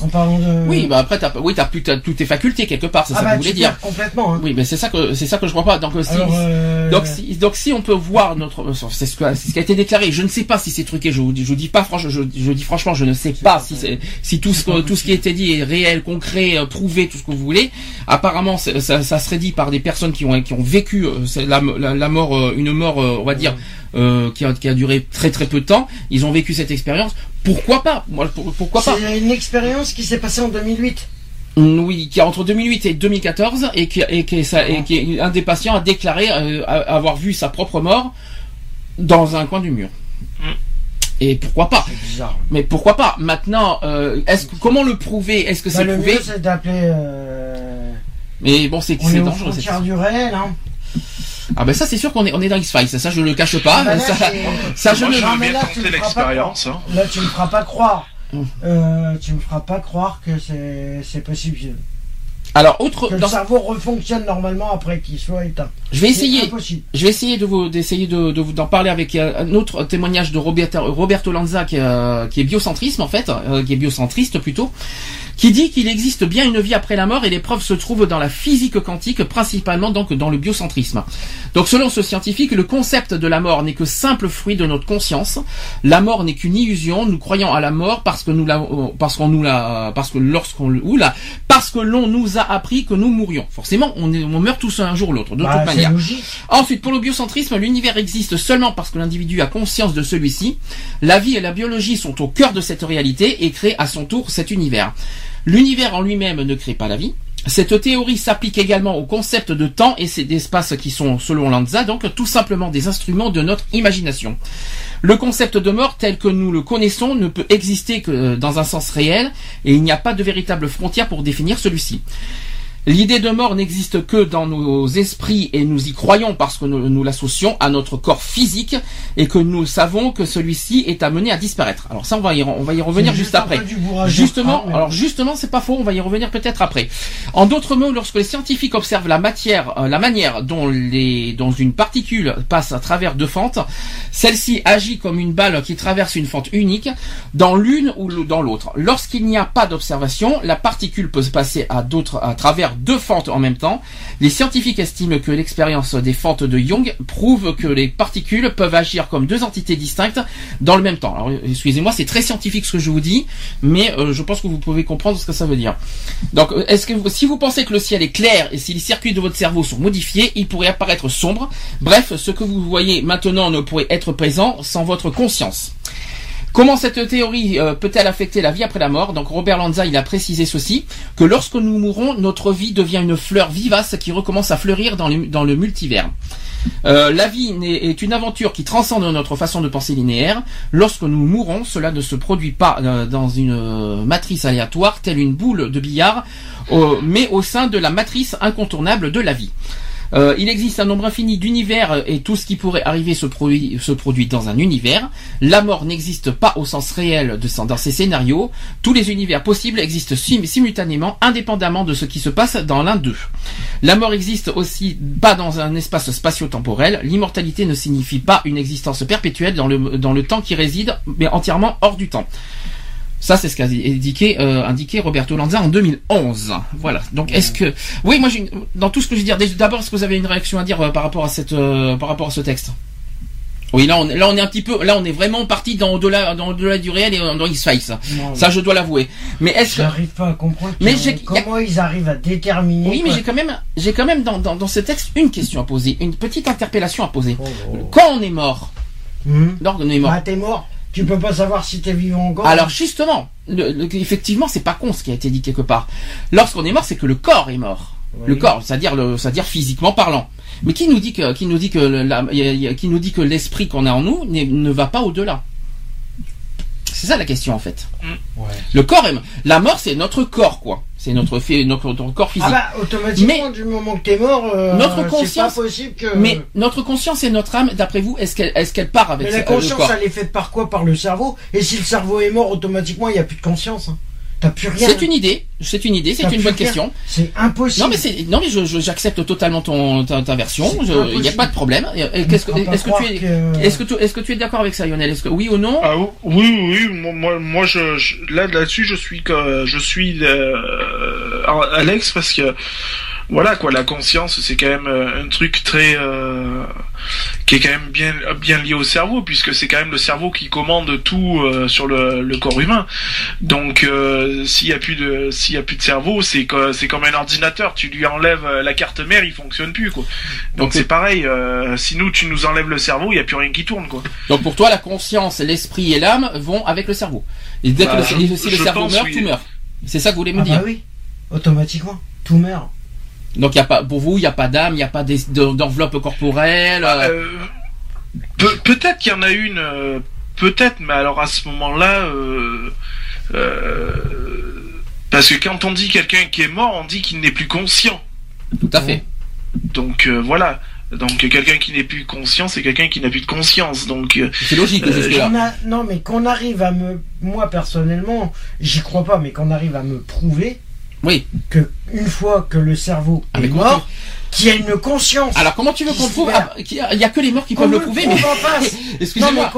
En parlant de. oui, bah après t'as, oui, t'as plus t'as toutes tes facultés quelque part, c'est ah ça bah que vous voulez dire. complètement. Hein. Oui, mais c'est ça que c'est ça que je crois pas. Donc si, Alors, euh, donc si donc si on peut voir notre euh, c'est ce, que- c'est ce qui a été déclaré. Je ne sais pas si c'est truqué. Je vous dis, je vous dis pas franchement. Je, je dis franchement, je ne sais pas si c'est si tout ce que- tout ce qui a été dit est réel, concret, euh, prouvé, tout ce que vous voulez. Apparemment, ça, ça serait dit par des personnes qui ont qui ont vécu la, la, la mort, une mort, on va dire. Euh, qui, a, qui a duré très très peu de temps, ils ont vécu cette expérience. Pourquoi pas? Moi, pour- pourquoi pas? C'est une expérience qui s'est passée en 2008. Oui, qui a entre 2008 et 2014 et qui, et qui, ça, et qui est un des patients a déclaré euh, avoir vu sa propre mort dans un coin du mur. Mm. Et pourquoi pas? Bizarre. Mais pourquoi pas? Maintenant, euh, est-ce que comment le prouver? Est-ce que Bah, c'est le prouvé? mieux c'est d'appeler. Euh... Mais bon, c'est est c'est dangereux. c'est- du réel, hein. Ah ben ça, c'est sûr qu'on est on est dans X Files. Ça, je le cache pas. Bah, là, ça, ça, je Moi, ne. je veux bien là, tenter l'expérience. hein. Là, tu me feras pas croire. Mm. Euh, tu me feras pas croire que c'est c'est possible. Alors autre. Que le cerveau refonctionne normalement après qu'il soit éteint. Je vais essayer. impossible. Je vais essayer de vous d'essayer de, de vous d'en parler avec euh, un autre témoignage de Roberto, Roberto Lanza qui, est, euh, qui est biocentrisme en fait, euh, qui est biocentriste plutôt, qui dit qu'il existe bien une vie après la mort et les preuves se trouvent dans la physique quantique, principalement donc dans le biocentrisme. Donc selon ce scientifique, le concept de la mort n'est que simple fruit de notre conscience. La mort n'est qu'une illusion. Nous croyons à la mort parce que nous la, parce qu'on nous la, parce que lorsqu'on, ou là, parce que l'on nous a appris que nous mourions. Forcément, on, est, on meurt tous un jour ou l'autre, de Bah, toute manière. logique. Ensuite, pour le biocentrisme, l'univers existe seulement parce que l'individu a conscience de celui-ci. La vie et la biologie sont au cœur de cette réalité et créent à son tour cet univers. L'univers en lui-même ne crée pas la vie. Cette théorie s'applique également au concept de temps et d'espace qui sont, selon Lanza, donc tout simplement des instruments de notre imagination. Le concept de mort tel que nous le connaissons ne peut exister que dans un sens réel et il n'y a pas de véritable frontière pour définir celui-ci. L'idée de mort n'existe que dans nos esprits et nous y croyons parce que nous, nous l'associons à notre corps physique et que nous savons que celui-ci est amené à disparaître. Alors ça, on va y, on va y revenir juste après. Justement, alors justement, c'est pas faux, on va y revenir peut-être après. En d'autres mots, lorsque les scientifiques observent la matière, euh, la manière dont les, dont une particule passe à travers deux fentes, celle-ci agit comme une balle qui traverse une fente unique dans l'une ou dans l'autre. Lorsqu'il n'y a pas d'observation, la particule peut se passer à d'autres, à travers deux fentes en même temps. Les scientifiques estiment que l'expérience des fentes de Young prouve que les particules peuvent agir comme deux entités distinctes dans le même temps. Alors, excusez-moi, c'est très scientifique ce que je vous dis, mais euh, je pense que vous pouvez comprendre ce que ça veut dire. Donc, euh, est-ce que vous- si vous pensez que le ciel est clair et si les circuits de votre cerveau sont modifiés, il pourrait apparaître sombre. Bref, ce que vous voyez maintenant ne pourrait être présent sans votre conscience. Comment cette théorie euh, peut-elle affecter la vie après la mort? Donc Robert Lanza, il a précisé ceci, que lorsque nous mourons, notre vie devient une fleur vivace qui recommence à fleurir dans le, multivers. Euh, la vie est une aventure qui transcende notre façon de penser linéaire. Lorsque nous mourons, cela ne se produit pas euh, dans une matrice aléatoire, telle une boule de billard, mais au sein de la matrice incontournable de la vie. Euh, il existe un nombre infini d'univers et tout ce qui pourrait arriver se produit, dans un univers. La mort n'existe pas au sens réel de, dans ces scénarios. Tous les univers possibles existent sim- simultanément, indépendamment de ce qui se passe dans l'un d'eux. La mort existe aussi pas dans un espace spatio-temporel. L'immortalité ne signifie pas une existence perpétuelle dans le, dans le temps qui réside, mais entièrement hors du temps. Ça, c'est ce qu'a indiqué, euh, indiqué Roberto Lanza en 2011. Voilà. Donc, est-ce que, oui, moi, une- dans tout ce que je veux dire, d'abord, est-ce que vous avez une réaction à dire euh, par rapport à cette, euh, par rapport à ce texte? Oui, là, on, est- là, on est un petit peu, là, on est vraiment parti dans au-delà, dans au-delà du réel et dans X-Files. Ça, je dois l'avouer. Mais est-ce que, J'arrive pas à comprendre Mais comment ils arrivent à déterminer. oui, mais j'ai quand même, j'ai quand même dans, dans, dans ce texte une question à poser, une petite interpellation à poser. Oh, oh. Quand on est mort, donc on est mort. Bah, t'es mort. Tu peux pas savoir si t'es vivant encore. Alors justement, le, le- effectivement, c'est pas con ce qui a été dit quelque part. Lorsqu'on est mort, c'est que le corps est mort. Oui. Le corps, c'est-à-dire le, c'est-à-dire physiquement parlant. Mais qui nous dit que, qui nous dit que, la- qui nous dit que l'esprit qu'on a en nous ne va pas au-delà? C'est ça la question en fait. Ouais. Le corps est, la mort, c'est notre corps quoi. C'est notre, fi- notre, notre corps physique. Ah bah automatiquement du moment que t'es mort, euh, Notre c'est conscience- pas possible que. Mais notre conscience et notre âme, d'après vous, est-ce qu'elle, est-ce qu'elle part avec Mais la euh, le conscience, corps elle est faite par quoi? Par le cerveau? Et si le cerveau est mort, automatiquement, il n'y a plus de conscience. hein. T'as plus rien. C'est une idée, c'est une idée, c'est une bonne rien. question. C'est impossible. Non mais c'est non mais je, je- j'accepte totalement ton ta, ta version. Il n'y a pas de problème. Qu'est-ce que est-ce que tu es que- est-ce que tu est-ce que tu es d'accord avec ça Lionel? Est-ce que oui ou non? Ah oui, oui, oui, moi, moi, moi, je, je- là, là-dessus, je suis que, je suis euh, Alex parce que voilà quoi, la conscience, c'est quand même euh, un truc très euh, qui est quand même bien bien lié au cerveau puisque c'est quand même le cerveau qui commande tout euh, sur le, le corps humain. Donc euh, s'il y a plus de s'il y a plus de cerveau, c'est c'est comme un ordinateur, tu lui enlèves la carte mère, il fonctionne plus quoi. Donc c'est pareil, euh, si nous tu nous enlèves le cerveau, il y a plus rien qui tourne quoi. Donc pour toi la conscience, l'esprit et l'âme vont avec le cerveau. Et dès que Bah, le, je- si le cerveau meurt, oui. tout meurt. C'est ça que vous voulez me Ah dire. bah oui. Automatiquement. Tout meurt. Donc il y a pas pour vous, il n'y a pas d'âme, il n'y a pas d'enveloppe corporelle. euh, Euh, peut- peut-être qu'il y en a une, euh, peut-être, mais alors à ce moment-là, euh, euh, parce que quand on dit quelqu'un qui est mort, on dit qu'il n'est plus conscient. tout à fait. Donc euh, voilà. Donc quelqu'un qui n'est plus conscient, c'est quelqu'un qui n'a plus de conscience. Donc C'est logique Euh, a- non, mais qu'on arrive à me. Moi, personnellement, j'y crois pas, mais qu'on arrive à me prouver Oui. que une fois que le cerveau Ah, est mort, qu'il y a une conscience. Alors comment tu veux qu'on prouve. Ah, qu'il y a- Il y a que les morts qui peuvent le prouver. prouve Mais excusez-moi.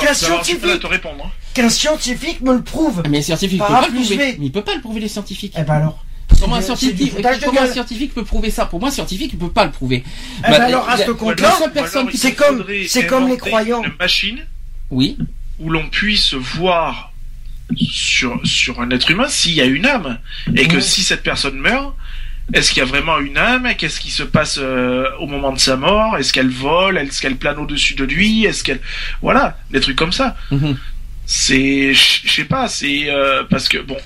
qu'un scientifique, te répondre. hein. qu'un scientifique me le prouve. Mais les scientifiques peuvent A pas le plus prouver. Il peut pas le prouver les scientifiques. Eh ben alors. Comment un scientifique, comment un scientifique peut prouver ça Pour moi, un scientifique ne peut pas le prouver. Eh ben alors, à ce compte-là, c'est comme- c'est comme les croyants. Une machine Oui. où l'on puisse voir sur sur un être humain s'il y a une âme. Et que si cette personne meurt est-ce qu'il y a vraiment une âme? Qu'est-ce qui se passe euh, au moment de sa mort? Est-ce qu'elle vole? Est-ce qu'elle plane au-dessus de lui? Est-ce qu'elle voilà des trucs comme ça. Mhm. C'est je sais pas c'est euh, parce que bon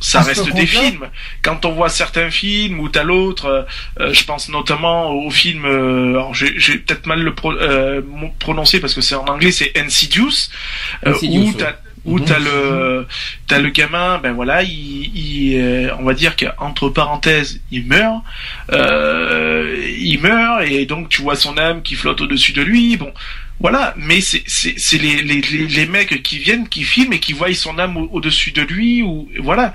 ça reste des films. Quand on voit certains films ou t'as l'autre, euh, je pense notamment au film, euh, alors j'ai peut-être mal le pro, euh, prononcé parce que c'est en anglais, c'est Insidious, Insidious, où ouais. Où t'as le t'as le gamin, ben voilà, il, il euh, on va dire qu'entre parenthèses, il meurt, euh, il meurt et donc tu vois son âme qui flotte au-dessus de lui. Bon, voilà, mais c'est c'est c'est les, les les les mecs qui viennent, qui filment et qui voient son âme au- au-dessus de lui ou voilà.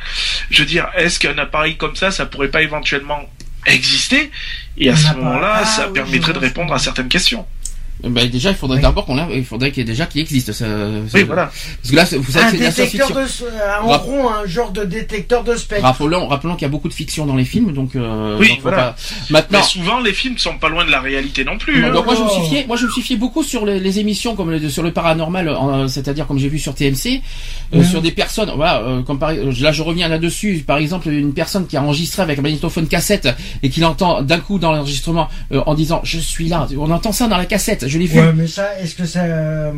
Je veux dire, est-ce qu'un appareil comme ça, ça pourrait pas éventuellement exister? Et à ce moment-là, Ah ça oui, permettrait de répondre à certaines questions. Ben, déjà, il faudrait Oui. d'abord qu'on l'a, il faudrait qu'il y ait déjà qu'il existe. Ça, Oui, voilà. Parce que là, vous savez, Un c'est de la détecteur science-fiction. de. euh, En Rap- rond, un genre de détecteur de spectre. Rappelons, rappelons qu'il y a beaucoup de fiction dans les films, donc. Euh, Oui, donc voilà. pas- Maintenant. Mais souvent, les films sont pas loin de la réalité non plus. hein. Donc moi je me suis Oh. fié, moi je me suis fié beaucoup sur les, les émissions comme le- sur le paranormal, euh, c'est-à-dire comme j'ai vu sur TMC, euh, Mhm. sur des personnes, voilà, euh, comme par, euh, là je reviens là-dessus, par exemple une personne qui a enregistré avec un magnétophone cassette et qui l'entend d'un coup dans l'enregistrement euh, en disant je suis là, on entend ça dans la cassette, je l'ai vu. Ouais, mais ça, est-ce que ça. euh,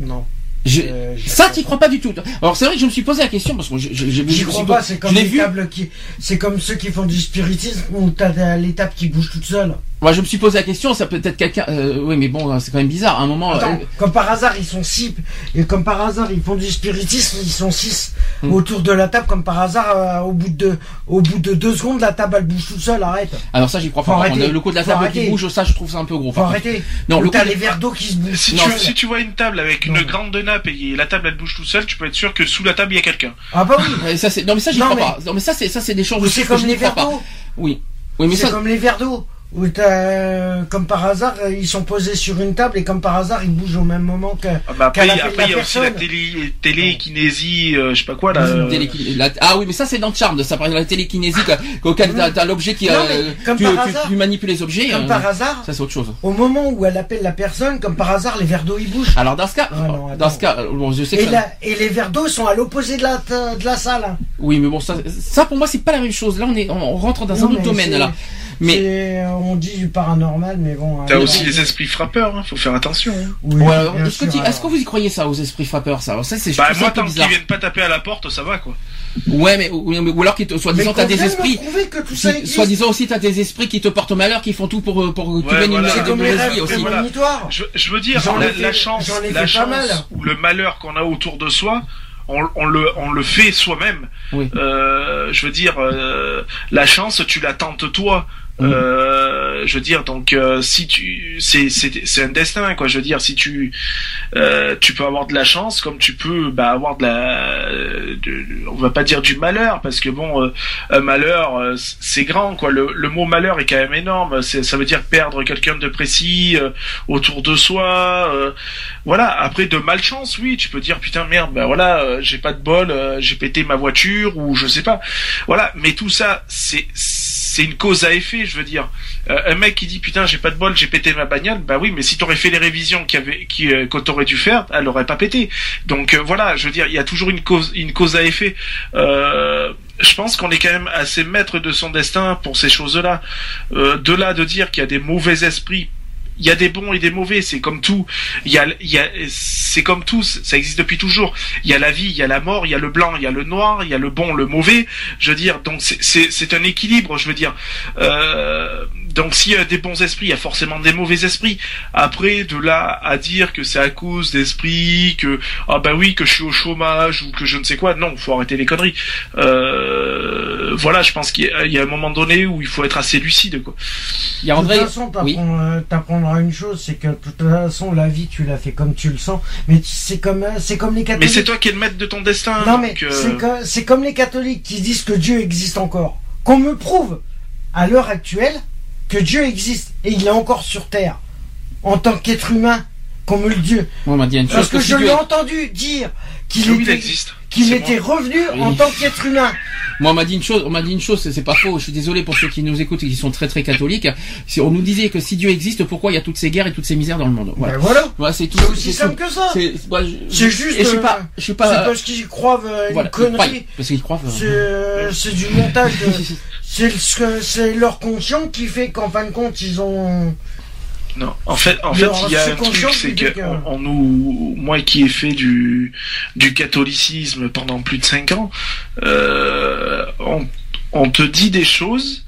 Non. Je- Euh, ça t'y crois pas du tout. Alors c'est vrai que je me suis posé la question parce que je- je- crois pas, c'est comme les vu. tables qui. C'est comme ceux qui font du spiritisme où t'as l'étape qui bouge toute seule. Moi je me suis posé la question, ça peut être quelqu'un. euh, oui mais bon c'est quand même bizarre. À un moment. Attends, euh, comme par hasard, ils sont six. Et comme par hasard, ils font du spiritisme, ils sont six Hmm. autour de la table. Comme par hasard, euh, au, bout de, au bout de deux secondes, la table, elle bouge toute seule. Arrête. alors ça j'y crois Faut pas. Le coup de la table arrêter. qui bouge, ça je trouve ça un peu gros. Faut arrêter. Non, le t'as coup de- les verres d'eau qui se bougent. Si, Non, tu, si tu vois une table avec une Non. grande nappe et la table elle bouge tout seul, tu peux être sûr que sous la table il y a quelqu'un. Ah bah oui. Ouais, ça c'est non mais ça j'y crois mais- pas. Non mais ça c'est ça c'est des choses c'est comme les verres d'eau. Oui. Oui mais C'est ça comme les verres d'eau. Où t'as, euh, comme par hasard, euh, ils sont posés sur une table et comme par hasard, ils bougent au même moment que. Ah bah après, Qu'elle il y a- appelle après, il y a la aussi la télé, télékinésie, euh, je sais pas quoi là. euh, Télékin- la- Ah oui mais ça c'est dans Charmed, ça par exemple la télékinésie auquel t'as, l'objet qui Non, euh, mais comme tu, par tu- hasard. tu manipules les objets. Comme euh, par hasard, ça c'est autre chose. au moment où elle appelle la personne, comme par hasard, les verres d'eau ils bougent. Alors dans ce cas, Ah non, dans ce cas, euh, bon, je sais Et, que la- et les verres d'eau sont à l'opposé de la, de la salle. oui mais bon ça, ça pour moi c'est pas la même chose. Là on est on rentre dans Non, un autre domaine là. Mais euh, on dit du paranormal, mais bon. T'as aussi les esprits frappeurs, hein, faut faire attention. Hein. Oui, est-ce que, vous y croyez ça aux esprits frappeurs, ça Ça c'est bah, moi tant qu'ils viennent pas taper à la porte, ça va quoi. Ouais, mais ou, alors soit disant t'as des esprits, soit disant aussi t'as des esprits qui te portent malheur, qui font tout pour pour ouais, voilà. une de vie aussi. Je, je veux dire la, la chance, la chance ou le malheur qu'on a autour de soi on, le, on le fait soi-même. Euh, je veux dire, euh, la chance, tu la tentes toi. Euh, je veux dire donc euh, si tu c'est c'est un destin quoi. Je veux dire si tu euh, tu peux avoir de la chance comme tu peux bah, avoir de la on va pas dire du malheur parce que bon un malheur c'est grand quoi. Le, le mot malheur est quand même énorme. Ça veut dire perdre quelqu'un de précis autour de soi voilà. Après de malchance oui tu peux dire putain merde bah voilà j'ai pas de bol j'ai pété ma voiture ou je sais pas. Voilà. Mais tout ça c'est c'est une cause à effet, je veux dire. Euh, un mec qui dit putain j'ai pas de bol, j'ai pété ma bagnole, bah oui, mais si t'aurais fait les révisions qui avait, euh, que t'aurais dû faire, elle aurait pas pété. Donc euh, voilà, je veux dire, il y a toujours une cause, une cause à effet. je pense qu'on est quand même assez maître de son destin pour ces choses-là. de là de dire qu'il y a des mauvais esprits il y a des bons et des mauvais, c'est comme tout. Il y a, y a, c'est comme tout, ça existe depuis toujours. Il y a la vie, il y a la mort, il y a le blanc, il y a le noir, il y a le bon, le mauvais. Je veux dire, donc c'est un équilibre, je veux dire. Euh, donc s'il y a des bons esprits, il y a forcément des mauvais esprits. Après, de là à dire que c'est à cause d'esprits, que ah ben oui, que je suis au chômage ou que je ne sais quoi, non, faut arrêter les conneries. Euh, voilà, je pense qu'il y, a un moment donné où il faut être assez lucide, quoi. Il y a André... De toute façon, t'apprendras une chose, c'est que de toute façon, la vie, tu l'as fait comme tu le sens. Mais c'est comme, c'est comme les catholiques. Mais c'est toi qui es le maître de ton destin. Non, mais euh, c'est comme les catholiques qui disent que Dieu existe encore. Qu'on me prouve, à l'heure actuelle, que Dieu existe et il est encore sur terre en tant qu'être humain comme le Dieu. Parce que, je l'ai entendu dire qu'il était, qu'il était revenu en tant qu'être humain. Moi, on m'a dit une chose, on m'a dit une chose, c'est pas faux. Je suis désolé pour ceux qui nous écoutent et qui sont très très catholiques. On nous disait que si Dieu existe, pourquoi il y a toutes ces guerres et toutes ces misères dans le monde? Voilà. Ben voilà. c'est aussi simple que ça. C'est juste. je suis pas. Je suis pas. C'est parce qu'ils croient euh, une connerie. Parce qu'ils croient. Euh, c'est du montage. C'est leur conscient qui fait qu'en fin de compte, ils ont. Non, en fait, en fait, il y a un truc, c'est que on, nous, moi qui ai fait du du catholicisme pendant plus de 5 ans, euh, on, on, te dit des choses,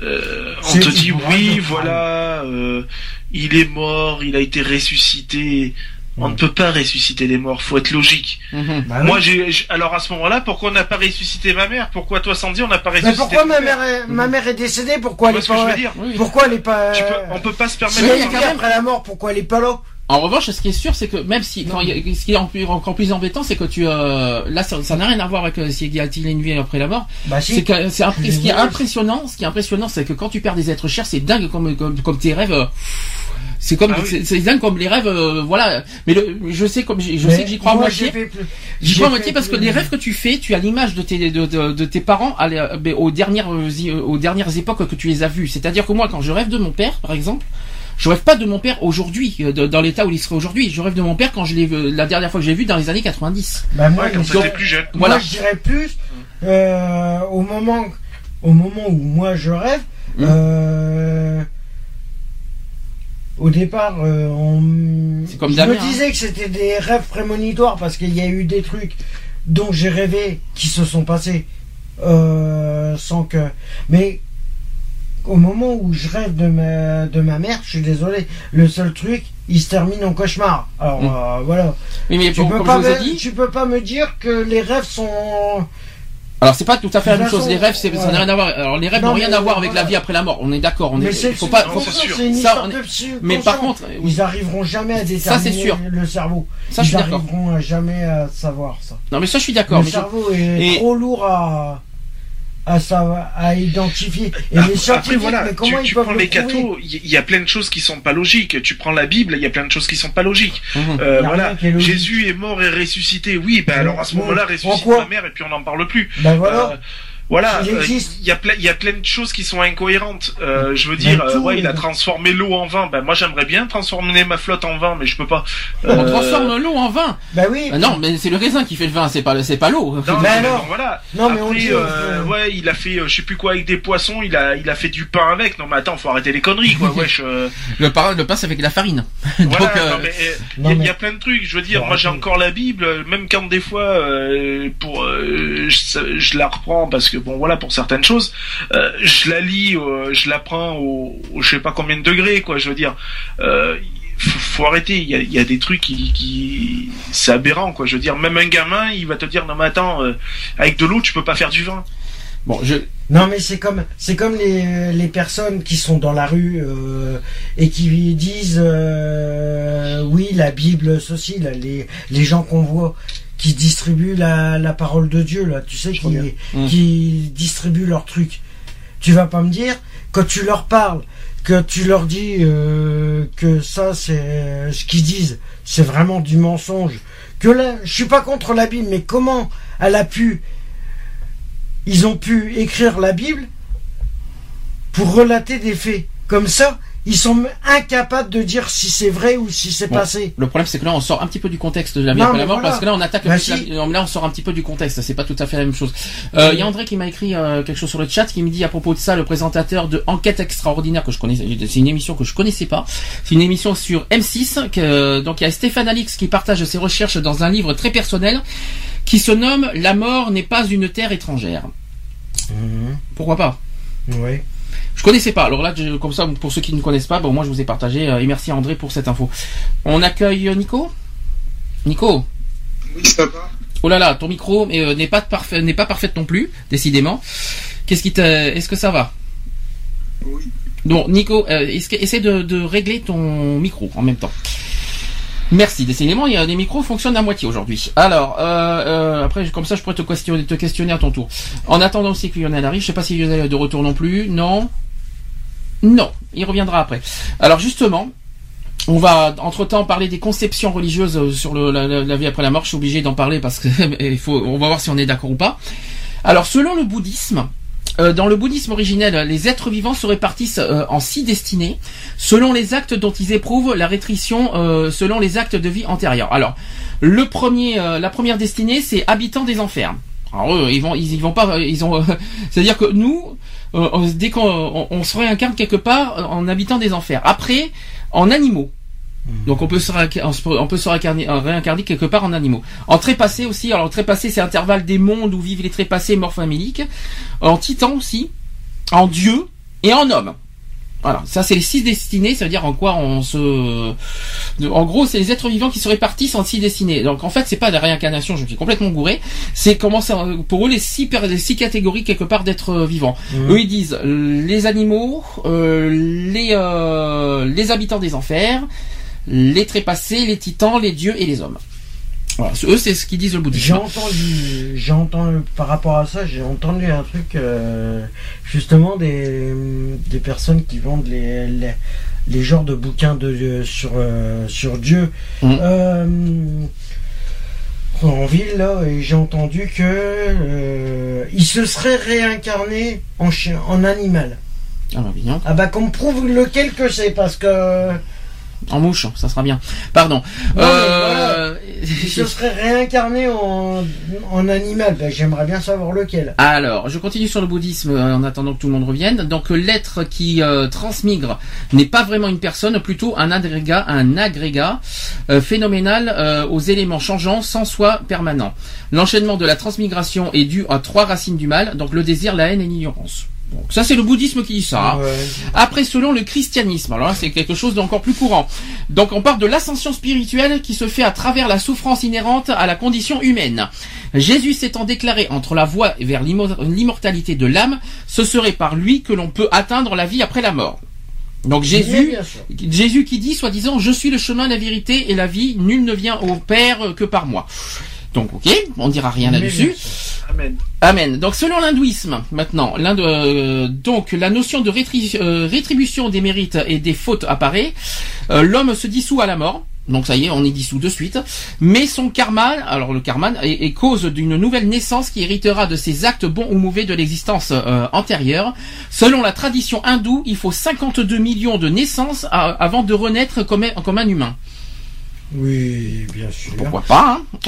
euh, on te dit oui, voilà, euh, il est mort, il a été ressuscité. On ne peut pas ressusciter les morts, faut être logique. Mhm. Bah Moi, j'ai, alors à ce moment-là, pourquoi on n'a pas ressuscité ma mère? Pourquoi toi, Sandy, on n'a pas ressuscité Mais pourquoi ma mère, est, ma mère est décédée? Pourquoi elle est pas Pourquoi elle est pas On peut pas se permettre. Si après la mort, pourquoi elle est pas là? En revanche, ce qui est sûr, c'est que même si, quand ce qui est encore plus embêtant, c'est que tu, euh, là, ça n'a rien à voir avec euh, s'il y a-t-il une vie après la mort. Bah, c'est que c'est ce qui est impressionnant, ce qui est impressionnant, c'est que quand tu perds des êtres chers, c'est dingue comme, comme, comme tes rêves. Euh, c'est comme ah c'est dingue comme les rêves, euh, voilà. Mais le, je sais comme je, sais que j'y crois à moitié. J'y crois à moitié parce que les rêves que tu fais, tu as l'image de tes de, de, tes parents à, aux dernières aux dernières époques que tu les as vus. C'est-à-dire que moi, quand je rêve de mon père, par exemple je rêve pas de mon père aujourd'hui, euh, dans l'état où il serait aujourd'hui. Je rêve de mon père quand je l'ai la dernière fois que j'ai vu dans les années 90. Bah moi, quand j'étais plus jeune. Voilà. Moi, je dirais plus euh, au moment, au moment où moi je rêve. Hum. Euh, au départ, on, comme je me hein. disais que c'était des rêves prémonitoires parce qu'il y a eu des trucs dont j'ai rêvé qui se sont passés sans que. Mais au moment où je rêve de ma, de ma mère, je suis désolé, le seul truc, il se termine en cauchemar. Alors mm. euh, voilà. mais tu, peux pas me, tu peux pas me dire que les rêves sont. Alors c'est pas tout à fait la même chose. Les rêves, ça n'a rien à voir. Alors les rêves n'ont rien à voir avec la vie après la mort. On est d'accord. On mais faut pas. Faut, une ça, mais par contre, ils arriveront jamais à déterminer le cerveau. Ça, ils arriveront jamais à savoir ça. Non mais ça je suis d'accord. Le cerveau est trop lourd à à, ça, à identifier. Et les après, voilà, mais comment tu, tu prends les cathos, il y a plein de choses qui sont pas logiques. Tu prends la Bible, il y a plein de choses qui sont pas logiques. Mhm. Euh, voilà, Jésus est mort et ressuscité. Oui, ben alors à ce moment-là, ressuscite ma mère et puis on n'en parle plus. Ben voilà. Euh, Voilà, euh, il y a plein, il y a plein de choses qui sont incohérentes. Euh, je veux dire, euh, ouais, il a transformé l'eau en vin. Ben moi, j'aimerais bien transformer ma flotte en vin, mais je peux pas. On transforme l'eau en vin. Bah oui. Bah non, mais c'est le raisin qui fait le vin, c'est pas, c'est pas l'eau. Non, mais alors, voilà. Non, mais on dit, ouais, il a fait, je sais plus quoi avec des poissons. Il a, il a fait du pain avec. Non, mais attends, faut arrêter les conneries, quoi. Wesh. le pain, le pain, c'est avec de la farine. Voilà. il y, a plein de trucs. Je veux dire, moi, j'ai encore la Bible, même quand des fois, pour, je, je la reprends parce que bon, voilà, pour certaines choses, euh, je la lis, euh, je la prends au, je sais pas combien de degrés, quoi. Je veux dire, euh, faut, arrêter. Il y a, des trucs qui, qui c'est aberrant, quoi. Je veux dire, même un gamin, il va te dire non mais attends, avec de l'eau, tu peux pas faire du vin. Bon, je. Non, mais c'est comme c'est comme les, les personnes qui sont dans la rue et qui disent oui la Bible ceci là, les les gens qu'on voit qui distribuent la, la parole de Dieu là, tu sais, qui, mmh. qui distribuent leurs trucs. Tu vas pas me dire quand tu leur parles, que tu leur dis euh, que ça c'est ce qu'ils disent, c'est vraiment du mensonge. Que là, je suis pas contre la Bible, mais comment elle a pu, ils ont pu écrire la Bible pour relater des faits comme ça ils sont incapables de dire si c'est vrai ou si c'est passé. Le problème, c'est que là, on sort un petit peu du contexte de la vie après la mort, parce que là, on attaque. Bah, là, on sort un petit peu du contexte. C'est pas tout à fait la même chose. Euh, il y a André qui m'a écrit euh, quelque chose sur le chat, qui me dit à propos de ça, le présentateur de Enquête extraordinaire que je connaissais, c'est une émission que je connaissais pas. C'est une émission sur M6. Que, donc, il y a Stéphane Alix qui partage ses recherches dans un livre très personnel qui se nomme La mort n'est pas une terre étrangère. Mhm. Pourquoi pas? Oui. Je connaissais pas. Alors là, comme ça, pour ceux qui ne connaissent pas, bon, moi je vous ai partagé. Euh, et merci André pour cette info. On accueille euh, Nico? Nico? Oui, ça va. Oh là là, ton micro euh, n'est pas parfait, n'est pas parfaite non plus, décidément. Qu'est-ce qui est-ce que ça va? Oui. Donc Nico, essaie de, régler ton micro en même temps. Merci. Décidément, il y a des micros fonctionnent à moitié aujourd'hui. Alors, après, comme ça, je pourrais te questionner, te questionner à ton tour. En attendant aussi que Lionel arrive, je sais pas si Lionel est de retour non plus. Non. Non, il reviendra après. Alors justement, on va entre-temps parler des conceptions religieuses euh, sur la, vie après la mort. Je suis obligé d'en parler parce que il faut, on va voir si on est d'accord ou pas. Alors selon le bouddhisme, euh, dans le bouddhisme originel, les êtres vivants se répartissent euh, en six destinées, selon les actes dont ils éprouvent la rétrition, selon les actes de vie antérieurs. Alors, le premier, la première destinée, c'est habitants des enfers. Alors eux, ils vont, ils, vont pas, ils ont, c'est-à-dire que nous, euh, dès qu'on se réincarne quelque part en habitant des enfers. Après, en animaux. Hmm. Donc on peut se, on peut se réincarner, quelque part en animaux. En trépassé aussi, alors trépassé c'est intervalle des mondes où vivent les trépassés morts faméliques. En titan aussi, en dieu et en homme. Voilà, ça c'est les six destinées, ça veut dire en quoi on se... En gros, c'est les êtres vivants qui se répartissent en six destinées. Donc en fait, c'est pas la réincarnation, je suis complètement gouré. C'est comment ça... Pour eux, les six, les six catégories quelque part d'êtres euh, vivants. Mmh. Eux, ils disent les animaux, euh, les, euh, les habitants des enfers, les trépassés, les titans, les dieux et les hommes. Voilà, eux, c'est ce qu'ils disent le bouddhisme. J'ai entendu, j'ai entendu, par rapport à ça, j'ai entendu un truc, euh, justement, des, des personnes qui vendent les, les, genres de bouquins de, sur, euh, sur Dieu. Mmh. Euh, en ville, là, et j'ai entendu que il se serait réincarné en chien, en animal. Ah bah bien. Ah bah qu'on me prouve lequel que c'est, parce que en mouche, ça sera bien. Pardon. euh... Je serais réincarné en, en animal. Ben, J'aimerais bien savoir lequel. Alors, je continue sur le bouddhisme euh, en attendant que tout le monde revienne. Donc, l'être qui euh, transmigre n'est pas vraiment une personne, plutôt un agrégat, un agrégat euh, phénoménal aux éléments changeants sans soi permanent. L'enchaînement de la transmigration est dû à trois racines du mal, donc le désir, la haine et l'ignorance ça c'est le bouddhisme qui dit ça. Hein. Après, selon le christianisme, alors là c'est quelque chose d'encore plus courant. Donc on parle de l'ascension spirituelle qui se fait à travers la souffrance inhérente à la condition humaine. Jésus s'étant déclaré entre la voie vers l'immortalité de l'âme, ce serait par lui que l'on peut atteindre la vie après la mort. Donc Jésus, Jésus qui dit soi-disant je suis le chemin, la vérité et la vie, nul ne vient au Père que par moi. Donc ok, on dira rien là-dessus. Amen. Amen. Donc selon l'hindouisme, maintenant, euh, donc la notion de euh, rétribution des mérites et des fautes apparaît. Euh, l'homme se dissout à la mort. Donc ça y est, on est dissous de suite. Mais son karma, alors le karma, est, cause d'une nouvelle naissance qui héritera de ses actes bons ou mauvais de l'existence euh, antérieure. Selon la tradition hindoue, il faut 52 millions de naissances avant de renaître comme, comme un humain. Oui, bien sûr. Pourquoi pas hein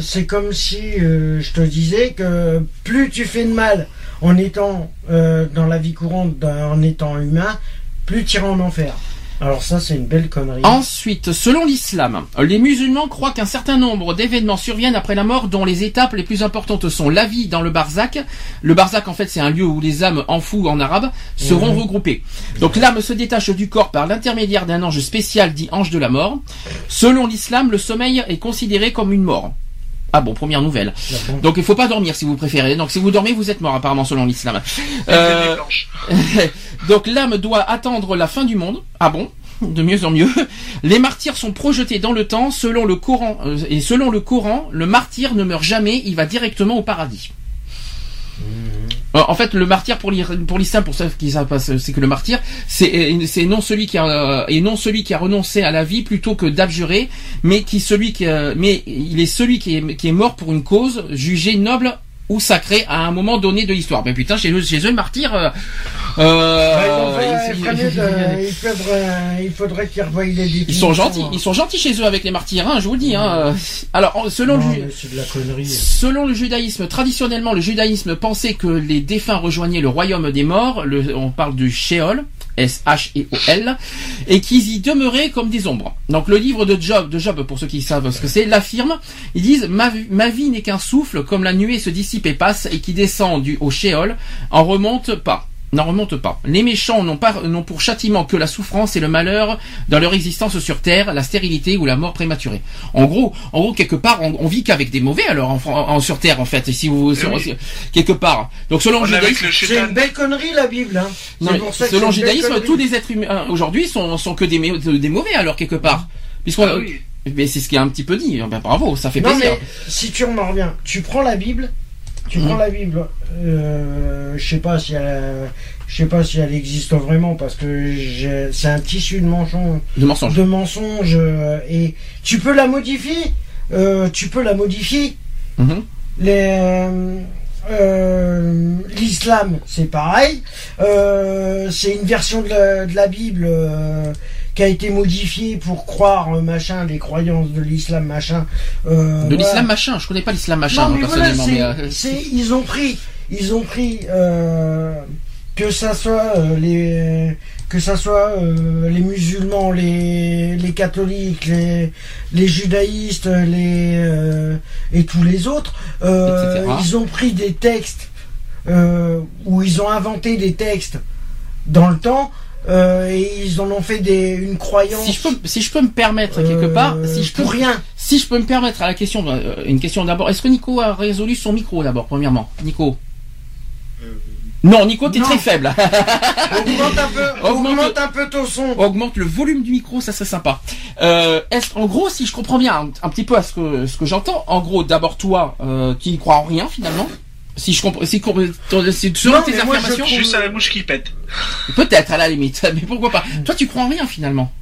C'est comme, si euh, je te disais que plus tu fais de mal en étant euh, dans la vie courante, en étant humain, plus tu iras en enfer. Alors ça, c'est une belle connerie. Ensuite, selon l'islam, les musulmans croient qu'un certain nombre d'événements surviennent après la mort dont les étapes les plus importantes sont la vie dans le barzak. Le barzak, en fait, c'est un lieu où les âmes en fou en arabe seront regroupées. Donc l'âme se détache du corps par l'intermédiaire d'un ange spécial dit ange de la mort. Selon l'islam, le sommeil est considéré comme une mort. Ah bon, première nouvelle. Donc il faut pas dormir si vous préférez. Donc si vous dormez, vous êtes mort apparemment selon l'islam. Euh, donc l'âme doit attendre la fin du monde. Ah bon? De mieux en mieux. Les martyrs sont projetés dans le temps selon le Coran euh, et selon le Coran, le martyr ne meurt jamais, il va directement au paradis. Euh, en fait, le martyr pour l'islam, pour ceux qui savent pas, c'est que le martyr, c'est non celui qui a euh, et non celui qui a renoncé à la vie plutôt que d'abjurer, mais qui celui qui, mais il est celui qui est mort pour une cause jugée noble ou sacré à un moment donné de l'histoire. Mais putain, chez eux, chez eux, le martyr. Euh, euh, il faudrait, qu'ils revoient les Ils sont gentils, ils sont gentils chez eux avec les martyrs, hein, je vous le dis. Hein. Alors, selon le, selon le judaïsme, traditionnellement, le judaïsme pensait que les défunts rejoignaient le royaume des morts. Le, on parle du Sheol. S-H-E-O-L, et qu'ils y demeuraient comme des ombres. Donc le livre de Job, de Job pour ceux qui savent ce que c'est, l'affirme, ils disent ma, vie n'est qu'un souffle, comme la nuée se dissipe et passe, et qui descend du, au Sheol, en remonte pas n'en remonte pas. Les méchants n'ont pas n'ont pour châtiment que la souffrance et le malheur dans leur existence sur terre, la stérilité ou la mort prématurée. En gros, en gros quelque part, on, vit qu'avec des mauvais alors en, sur terre en fait. si vous eh quelque part. Donc selon le judaïsme, c'est une belle connerie la Bible. Hein. selon le judaïsme, tous les êtres humains aujourd'hui sont, sont que des, des mauvais alors quelque part. Puisqu'on ah mais c'est ce qui est un petit peu dit. Ben, bravo, ça fait non, plaisir. Mais, si tu en reviens, tu prends la Bible, tu prends mhm. la Bible, euh, je sais pas si elle, je sais pas si elle existe vraiment parce que c'est un tissu de mensonges, de mensonges, de mensonges euh, et tu peux la modifier, euh, tu peux la modifier. Mhm. Les euh, l'islam, c'est pareil. c'est une version de la, de la Bible qui a été modifié pour croire euh, machin les croyances de l'islam machin. Euh, de l'islam machin, je connais pas l'islam machin mais personnellement. Euh, ils ont pris, ils ont pris que ça soit les que ça soit les musulmans, les, les catholiques, les, les judaïstes, les et tous les autres, ils ont pris des textes où ils ont inventé des textes dans le temps euh, et ils en ont fait des, une croyance. Si je peux, si je peux me permettre quelque part, si je peux, pour rien. Si je peux me permettre à la question, euh, une question d'abord. Est-ce que Nico a résolu son micro d'abord, premièrement, Nico? Euh, Non, Nico, t'es très faible. augmente un peu, augmente, un peu ton son. Augmente le volume du micro, ça serait sympa. Euh, est en gros, si je comprends bien un, petit peu à ce que ce que j'entends, en gros, d'abord toi, qui ne crois en rien finalement. Si je comprends, si, si selon tes affirmations, juste à la mouche qui pète. Peut-être à la limite, mais pourquoi pas Toi, tu crois en rien finalement.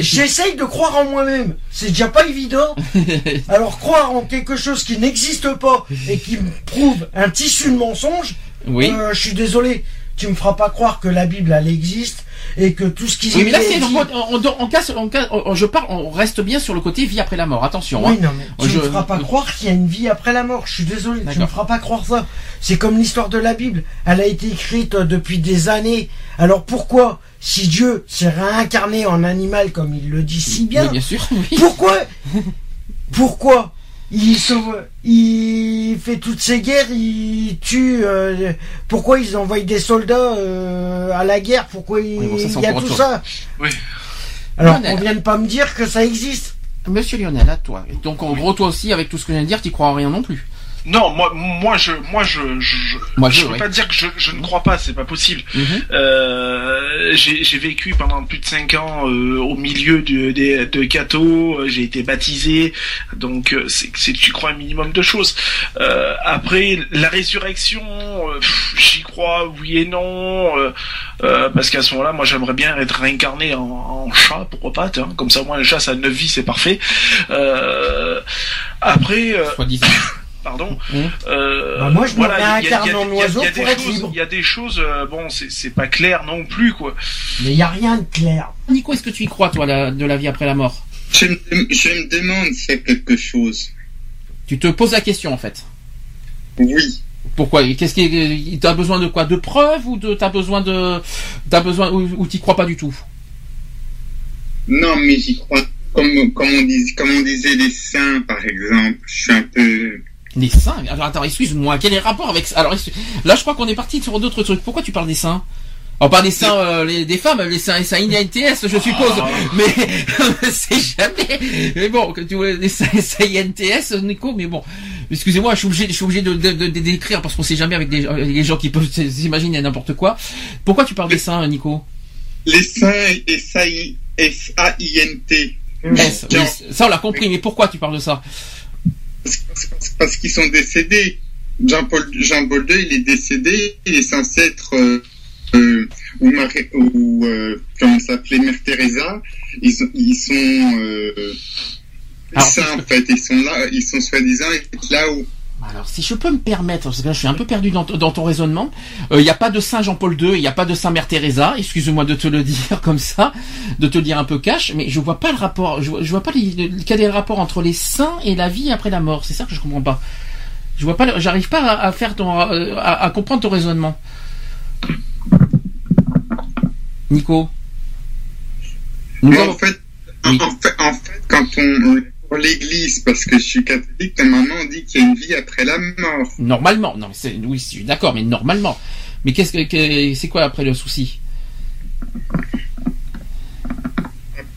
J'essaye de croire en moi-même. C'est déjà pas évident. Alors croire en quelque chose qui n'existe pas et qui prouve un tissu de mensonges. Oui. Euh, je suis désolé tu me feras pas croire que la Bible elle existe et que tout ce qui oui, mais là c'est on, on, casse, on, je parle on reste bien sur le côté vie après la mort. Attention oui hein. non mais tu me feras pas croire qu'il y a une vie après la mort. Je suis désolé tu me feras pas croire ça. C'est comme l'histoire de la Bible. Elle a été écrite depuis des années. Alors pourquoi si Dieu s'est réincarné en animal comme il le dit si bien, bien sûr pourquoi pourquoi il sauve, il fait toutes ces guerres, il tue. Euh, pourquoi ils envoient des soldats euh, à la guerre? Pourquoi il, y a tout ça? oui. Alors on vient de pas me dire que ça existe. Monsieur Lionel, à toi. Donc en gros, toi aussi, avec tout ce que je viens de dire, tu crois en rien non plus. Non, moi, moi, je, moi, je, je, moi, je, peux pas dire que je, je ne crois pas, c'est pas possible. Mhm. euh, j'ai vécu pendant plus de cinq ans euh, au milieu de, de, de Cato, euh, j'ai été baptisé, donc euh, c'est tu crois un minimum de choses. Euh, après, la résurrection, j'y crois, oui et non. Euh, parce qu'à ce moment-là, moi j'aimerais bien être réincarné en, en chat, pourquoi pas, tiens, comme ça au moins le chat ça a 9 vies, c'est parfait. Euh, après, euh. pardon. Mmh. Euh, Bah, moi, je me voilà, y y y en y a- oiseau il y a pour des être choses- libre. Il y a des choses, euh, bon, c'est c'est pas clair non plus, quoi. Mais il n'y a rien de clair. Nico, est-ce que tu y crois, toi, la- de la vie après la mort? Je me, je me demande s'il y a quelque chose. Tu te poses la question, en fait. Oui. Pourquoi? Qu'est-ce qui t'as besoin de quoi? De preuves ou de t'as besoin de t'as besoin ou, ou t'y crois pas du tout? Non, mais j'y crois. Comme, comme, on dis, comme on disait les saints, par exemple. Je suis un peu... Les saints Alors attends, excuse-moi, quel est le rapport avec ça Alors là, je crois qu'on est parti sur d'autres trucs. Pourquoi tu parles des saints on parle des saints, euh, les, des femmes, les saints, les saints INTS, je suppose. Mais c'est jamais. Mais bon, que tu vois, les saints, les saints INTS, Nico. Mais bon, excusez-moi, je suis obligé, je suis obligé de, de, de- de décrire parce qu'on sait jamais avec des, avec des gens qui peuvent s'imaginer n'importe quoi. Pourquoi tu parles des saints, Nico Les saints, S-A-I- S-A-I-N-T. S, oui, ça on l'a compris. Mais pourquoi tu parles de ça Parce, qu'ils sont décédés. Jean-Paul Jean-Paul II, il est décédé. Il est censé être... euh, euh, ou, Marie- ou euh, comment s'appelait Mère Teresa. Ils sont... Ils sont euh, Alors, en fait. Ils sont là, ils sont soi-disant là-haut. Alors, si je peux me permettre, parce que là, je suis un peu perdu dans, dans ton raisonnement, il n'y a pas de Saint Jean-Paul II, il n'y a pas de Saint Mère Teresa, excuse-moi de te le dire comme ça, de te le dire un peu cash, mais je vois pas le rapport, je vois, je vois pas les- le- quel est le rapport entre les saints et la vie après la mort, c'est ça que je comprends pas. Je vois pas, j'arrive pas à, à faire ton, à, à comprendre ton raisonnement. Nico? Nous Moi, avons- en fait, Oui. en, fait, en fait, quand on pour l'Église, parce que je suis catholique, normalement on dit qu'il y a une vie après la mort. Normalement, non, c'est, oui, je suis d'accord, mais normalement. Mais qu'est-ce que, que- c'est quoi après le souci?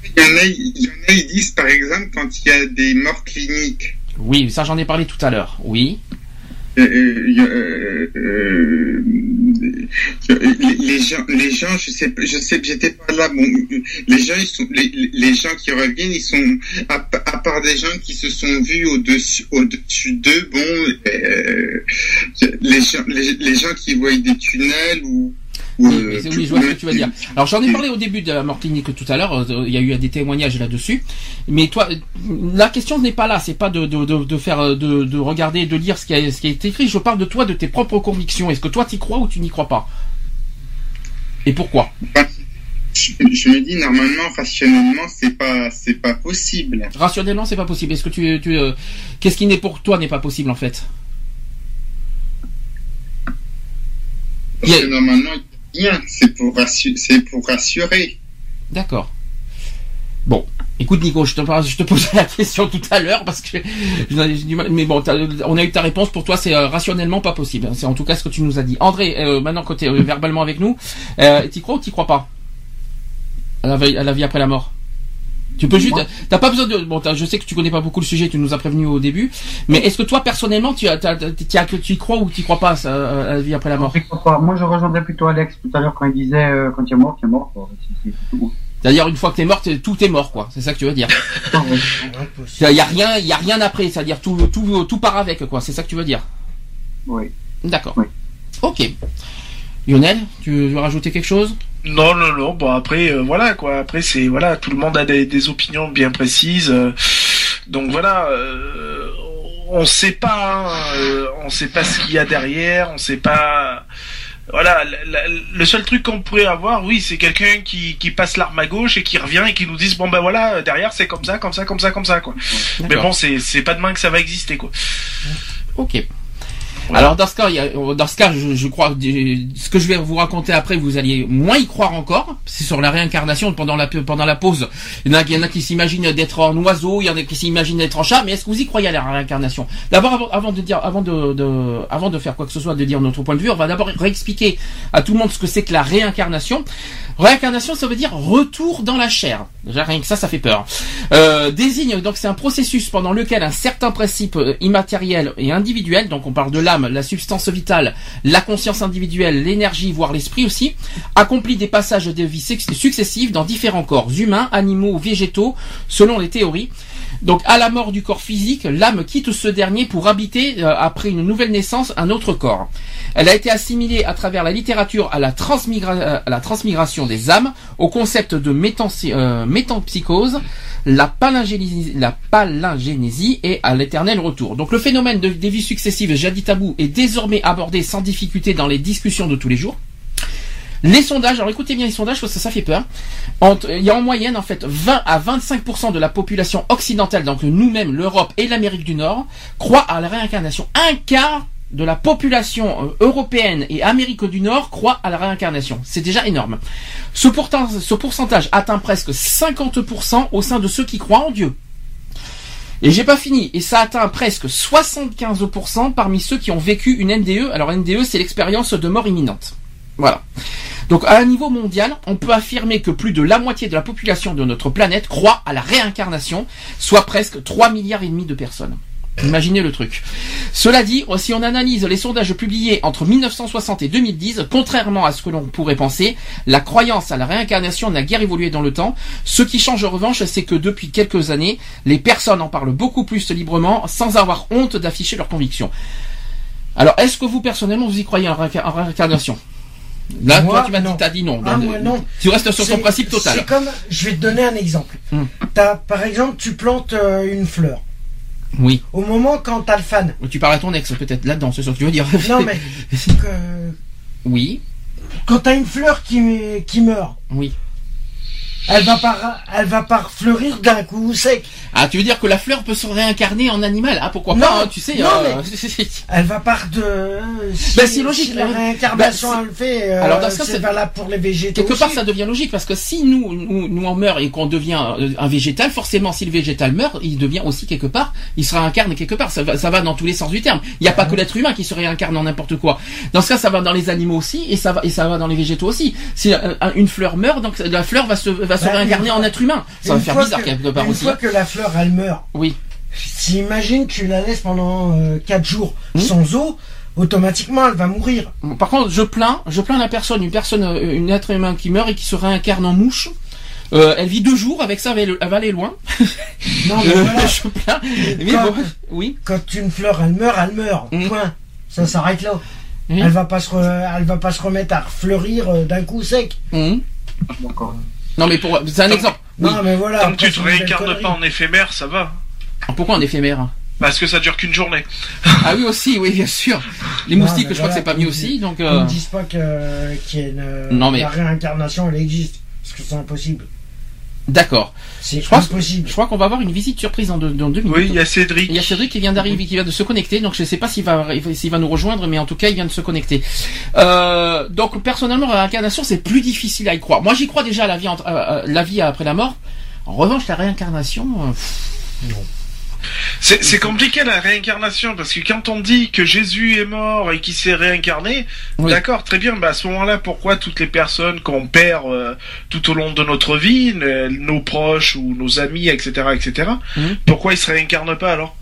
Il y en a, il y en a, ils disent par exemple quand il y a des morts cliniques. Oui, ça j'en ai parlé tout à l'heure. Oui. Les, les gens, les gens, je sais, je sais, j'étais pas là. Bon, les gens, ils sont, les, les gens qui reviennent, ils sont, à, à part des gens qui se sont vus au-dessus, au-dessus d'eux, bon, euh, les gens, les, les gens qui voient des tunnels ou Oui, mais c'est- oui, je vois ce que tu vas dire. Alors j'en ai parlé au début de la mort clinique tout à l'heure. euh, Il y a eu des témoignages là-dessus. Mais toi, la question n'est pas là. C'est pas de, de, de, de faire, euh, de, de regarder, de lire ce qui, a, ce qui a été écrit. Je parle de toi, de tes propres convictions. Est-ce que toi t'y crois ou tu n'y crois pas? Et pourquoi? Je, je me dis normalement rationnellement c'est pas c'est pas possible. Rationnellement, c'est pas possible. Est-ce que tu, tu euh, qu'est-ce qui n'est pour toi n'est pas possible en fait? Parce que normalement c'est pour rassurer. D'accord. Bon, écoute Nico, je te, je la question tout à l'heure parce que mais bon, on a eu ta réponse. Pour toi, c'est euh, rationnellement pas possible. C'est en tout cas ce que tu nous as dit. André, euh, maintenant que tu es verbalement avec nous, euh, t'y crois ou t'y crois pas? À la vie après la mort Tu peux juste, t'as pas besoin de. Bon, je sais que tu connais pas beaucoup le sujet, tu nous as prévenu au début, mais est-ce que toi personnellement, tu, as, tu y crois ou tu y crois pas ça, à la vie après la mort? Je crois pas. Moi, je rejoindrais plutôt Alex tout à l'heure quand il disait euh, quand il est mort, il est mort. tout. C'est-à-dire une fois que t'es mort, tout est mort, quoi. C'est ça que tu veux dire Il y a rien, il y a rien après, c'est-à-dire tout, tout, tout part avec, quoi. C'est ça que tu veux dire? Oui. D'accord. Oui. Ok. Lionel, tu veux rajouter quelque chose? Non, non, non. Bon, après, euh, voilà, quoi. Après, c'est voilà, tout le monde a des, des opinions bien précises. euh, donc voilà, euh, on sait pas, hein, euh, on sait pas ce qu'il y a derrière, on sait pas. Voilà, la- la- le seul truc qu'on pourrait avoir, oui, c'est quelqu'un qui, qui passe l'arme à gauche et qui revient et qui nous dise bon ben voilà, derrière c'est comme ça, comme ça, comme ça, comme ça, quoi. Mais bon, c'est c'est pas demain que ça va exister, quoi. Ok. Alors dans ce cas, il y a- dans ce cas, je, je crois ce que je vais vous raconter après, vous alliez moins y croire encore. C'est sur la réincarnation pendant la pendant la pause. Il y en a, il y en a qui s'imaginent d'être en oiseau, il y en a qui s'imaginent d'être en chat. Mais est-ce que vous y croyez à la réincarnation? D'abord, avant, avant de dire, avant de, de- avant de faire quoi que ce soit, de dire notre point de vue, on va d'abord réexpliquer à tout le monde ce que c'est que la réincarnation. Réincarnation, ça veut dire retour dans la chair. Déjà rien que ça, ça fait peur. Euh, désigne donc c'est un processus pendant lequel un certain principe euh, immatériel et individuel, donc on parle de l'âme, la substance vitale, la conscience individuelle, l'énergie, voire l'esprit aussi, accomplit des passages de vie suc- successifs dans différents corps, humains, animaux végétaux, selon les théories. Donc à la mort du corps physique, l'âme quitte ce dernier pour habiter euh, après une nouvelle naissance un autre corps. Elle a été assimilée à travers la littérature à la, la transmigration des âmes, au concept de euh, métampsychose, la palingénésie, la palingénésie et à l'éternel retour. Donc le phénomène de- des vies successives jadis tabou est désormais abordé sans difficulté dans les discussions de tous les jours. Les sondages, alors écoutez bien les sondages parce que ça fait peur. Il y a en moyenne en fait 20 à 25% de la population occidentale, donc nous-mêmes, l'Europe et l'Amérique du Nord, croient à la réincarnation. Un quart de la population euh, européenne et Amérique du Nord croit à la réincarnation. C'est déjà énorme. Ce, ce pourcentage atteint presque 50% au sein de ceux qui croient en Dieu. Et j'ai pas fini. Et ça atteint presque 75% parmi ceux qui ont vécu une NDE. Alors NDE, c'est l'expérience de mort imminente. Voilà. Donc à un niveau mondial, on peut affirmer que plus de la moitié de la population de notre planète croit à la réincarnation, soit presque 3 milliards et demi de personnes. Imaginez le truc. Cela dit, si on analyse les sondages publiés entre 1960 et 2010, contrairement à ce que l'on pourrait penser, la croyance à la réincarnation n'a guère évolué dans le temps. Ce qui change en revanche, c'est que depuis quelques années, les personnes en parlent beaucoup plus librement, sans avoir honte d'afficher leurs convictions. Alors, est-ce que vous personnellement vous y croyez en, réinca- en réincarnation? Là, Moi, toi, tu m'as dit, t'as dit non. Ah, moi, non. Tu restes sur ton principe total. C'est comme, je vais te donner un exemple. Hmm. T'as, par exemple, tu plantes euh, une fleur. Oui. Au moment quand t'as le fan. Tu parles à ton ex peut-être là-dedans, c'est ce que tu veux dire. Non mais que- Oui, quand t'as une fleur qui, qui meurt, oui. Elle va pas, elle va pas fleurir d'un coup sec. Ah, tu veux dire que la fleur peut se réincarner en animal? Ah, pourquoi Non, pas hein, Tu sais. non, euh, Elle va pas de. si- Bah, c'est logique, si la mais- réincarnation bah, elle fait. euh, Alors, dans ce cas, c'est valable pour les végétaux. Quelque part, ça devient logique parce que si nous, nous, nous on meurt et qu'on devient euh, un végétal, forcément, si le végétal meurt, il devient aussi quelque part, il se réincarne quelque part. Ça va, ça va dans tous les sens du terme. Il n'y a pas que l'être humain qui se réincarne en n'importe quoi. Dans ce cas, ça va dans les animaux aussi et ça va et ça va dans les végétaux aussi. Si euh, une fleur meurt, donc la fleur va se va se Bah, réincarner une en fois- être humain. Ça va Une faire fois bizarre que- quelque part Une aussi. fois hein. que la fleur elle meurt, Oui. si imagine tu la laisses pendant 4 jours Hmm? sans eau, automatiquement elle va mourir. Par contre, je plains, je plains la personne, une personne, euh, une être humain qui meurt et qui se réincarne en mouche. Euh, elle vit deux jours avec ça, elle va- elle va aller loin. Non mais Euh, voilà. je plains. Mais Quand- bon, oui. Quand une fleur elle meurt, elle meurt. Mm. Point. Ça s'arrête là. Elle va pas se, re- elle va pas se remettre à fleurir euh, d'un coup sec. D'accord. Non mais pour, c'est un exemple. Oui. Non mais voilà. Tant que tu te réincarnes pas en éphémère, ça va. Pourquoi en éphémère hein Parce que ça dure qu'une journée. Ah oui aussi, oui bien sûr. Les Non, moustiques, je crois que c'est pas mis aussi, donc. Ils euh, ne disent pas que- qu'il y a une, Non, mais- la réincarnation elle existe. Parce que c'est impossible. D'accord. C'est Je impossible. je crois qu'on va avoir une visite surprise dans deux, dans deux minutes. Oui, il y a Cédric. Il y a Cédric qui vient d'arriver, qui vient de se connecter, donc je ne sais pas s'il va, s'il va nous rejoindre, mais en tout cas, il vient de se connecter. Euh, donc, personnellement, la réincarnation, c'est plus difficile à y croire. Moi, j'y crois déjà à la vie, entre, euh, euh, la vie après la mort. En revanche, la réincarnation, euh, pff, C'est c'est compliqué la réincarnation parce que quand on dit que Jésus est mort et qu'il s'est réincarné, Oui. d'accord, très bien. Bah à ce moment-là, pourquoi toutes les personnes qu'on perd euh, tout au long de notre vie, nos proches ou nos amis, etc., etc., Mhm. pourquoi ils se réincarnent pas alors?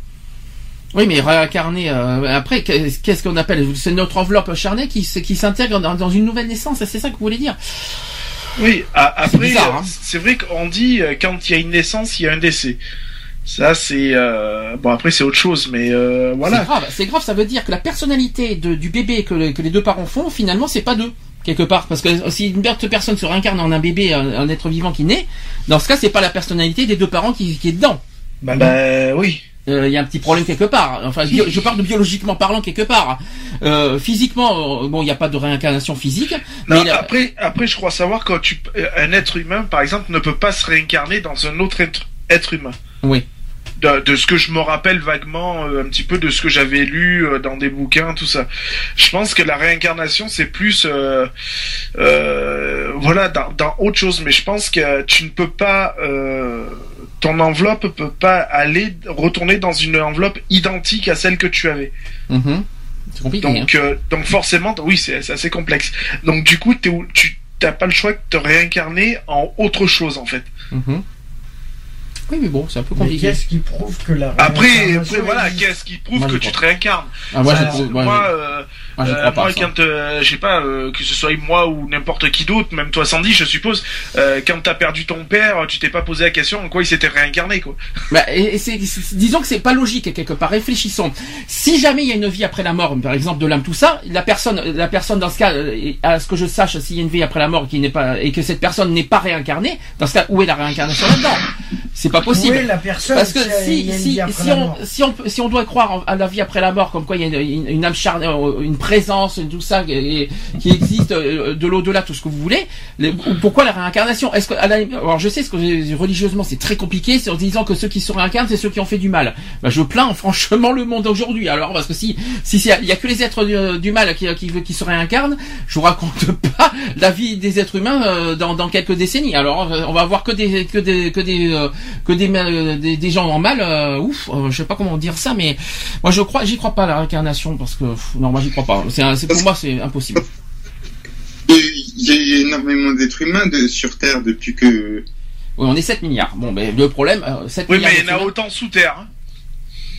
Oui, mais réincarner, euh, après, qu'est- qu'est-ce qu'on appelle? C'est notre enveloppe charnée qui, qui s'intègre dans, dans une nouvelle naissance, c'est ça que vous voulez dire? Oui. après, hein. c'est vrai qu'on dit euh, quand il y a une naissance, il y a un décès. Ça c'est euh, bon après c'est autre chose, mais euh, C'est voilà. grave, c'est grave, ça veut dire que la personnalité de- du bébé que, le- que les deux parents font, finalement, c'est pas d'eux, quelque part. Parce que si une personne se réincarne en un bébé, un, un être vivant qui naît, dans ce cas, c'est pas la personnalité des deux parents qui, qui est dedans. Bah. Bah oui. Euh, Il y a un petit problème quelque part. Enfin, je parle de biologiquement parlant quelque part. Euh, physiquement, euh, bon, il n'y a pas de réincarnation physique. Non, mais après, après, je crois savoir quand tu, euh, un être humain, par exemple, ne peut pas se réincarner dans un autre être, être humain. Oui. De, de ce que je me rappelle vaguement, euh, un petit peu de ce que j'avais lu euh, dans des bouquins, tout ça. Je pense que la réincarnation, c'est plus, euh, euh, voilà, dans, dans autre chose. Mais je pense que tu ne peux pas, euh, ton enveloppe peut pas aller retourner dans une enveloppe identique à celle que tu avais. Mhm. C'est compliqué. hein. Donc, euh, donc forcément, oui, c'est assez complexe. Donc du coup, tu t'as pas le choix de te réincarner en autre chose en fait. Mhm. Oui, mais bon, c'est un peu compliqué. Qu'est-ce qui prouve que la Après, après voilà, qu'est-ce qui prouve que tu te réincarnes? Ah, Moi, ça, je, moi, moi, moi, je euh, moi ça. quand, euh, je sais pas, euh, que ce soit moi ou n'importe qui d'autre, même toi Sandy, je suppose, euh, quand t'as perdu ton père, tu t'es pas posé la question en quoi il s'était réincarné, quoi. Bah, et, et c'est, c'est- disons que c'est pas logique quelque part. Réfléchissons. Si jamais il y a une vie après la mort, par exemple de l'âme, tout ça, la personne, la personne dans ce cas, euh, à ce que je sache, s'il y a une vie après la mort qui n'est pas et que cette personne n'est pas réincarnée, dans ce cas, où est la réincarnation là-dedans? C'est pas possible. Où est la personne Parce que si si, si, on, si on, peut- si on doit croire à la vie après la mort, comme quoi il y a une, une, une âme charnelle, euh, une présence, tout ça, qui existe euh, de l'au-delà, tout ce que vous voulez, les- pourquoi la réincarnation? Est-ce que, alors je sais que religieusement c'est très compliqué, c'est en disant que ceux qui se réincarnent, c'est ceux qui ont fait du mal. Bah, je plains franchement le monde aujourd'hui. Alors parce que si, si il y a que les êtres du, du mal qui, qui, qui se réincarnent, je vous raconte pas la vie des êtres humains euh, dans, quelques décennies. Alors euh, on va avoir que des que des que des euh, que des, des, gens en mal. euh, ouf, euh, je sais pas comment dire ça, mais moi je crois, j'y crois pas à la réincarnation parce que non, moi j'y crois pas. C'est pour moi c'est impossible. Il y a eu énormément d'êtres humains de, sur Terre depuis que. Oui, on est 7 milliards. Bon, ben le problème, euh, 7 Oui, milliards. mais il y en a autant sous terre. hein.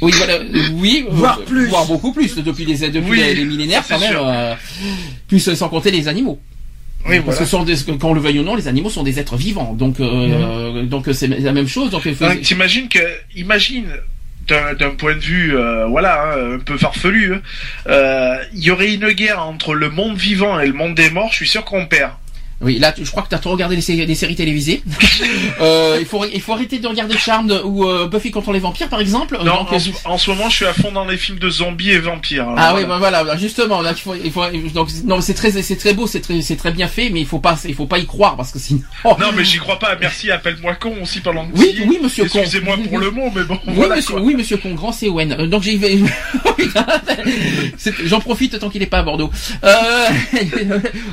Oui, voilà, euh, oui, euh, Voire plus. voire beaucoup plus depuis les depuis Oui, les, les millénaires quand même. euh, plus euh, sans compter les animaux. Oui, Parce voilà. que sont des, qu'on le veuille ou non, les animaux sont des êtres vivants. Donc, euh, donc euh, c'est la même chose. Donc, T'imagines que, imagine, d'un point de vue, euh, voilà, hein, un peu farfelu, hein, euh, il y aurait une guerre entre le monde vivant et le monde des morts. Je suis sûr qu'on perd. Oui, là, tu- je crois que tu as trop regardé les séries télévisées. euh, il faut, il faut arrêter de regarder Charmed ou euh, Buffy contre les vampires, par exemple. Non, Donc, en, euh, ce- en ce moment, je suis à fond dans les films de zombies et vampires. Ah Alors, oui, bah voilà, bah justement, là, il faut, il faut, donc, non, c'est très, c'est très beau, c'est très, c'est très bien fait, mais il faut pas, il faut pas y croire parce que sinon. Non, mais j'y crois pas. Merci, appelle-moi con aussi pendant que Oui, oui, monsieur con. Excusez-moi pour le mot, mais bon, Oui, voilà monsieur, quoi. oui, monsieur Congrand, c'est Owen. Euh, Donc j'y vais. J'en profite tant qu'il n'est pas à Bordeaux. Euh...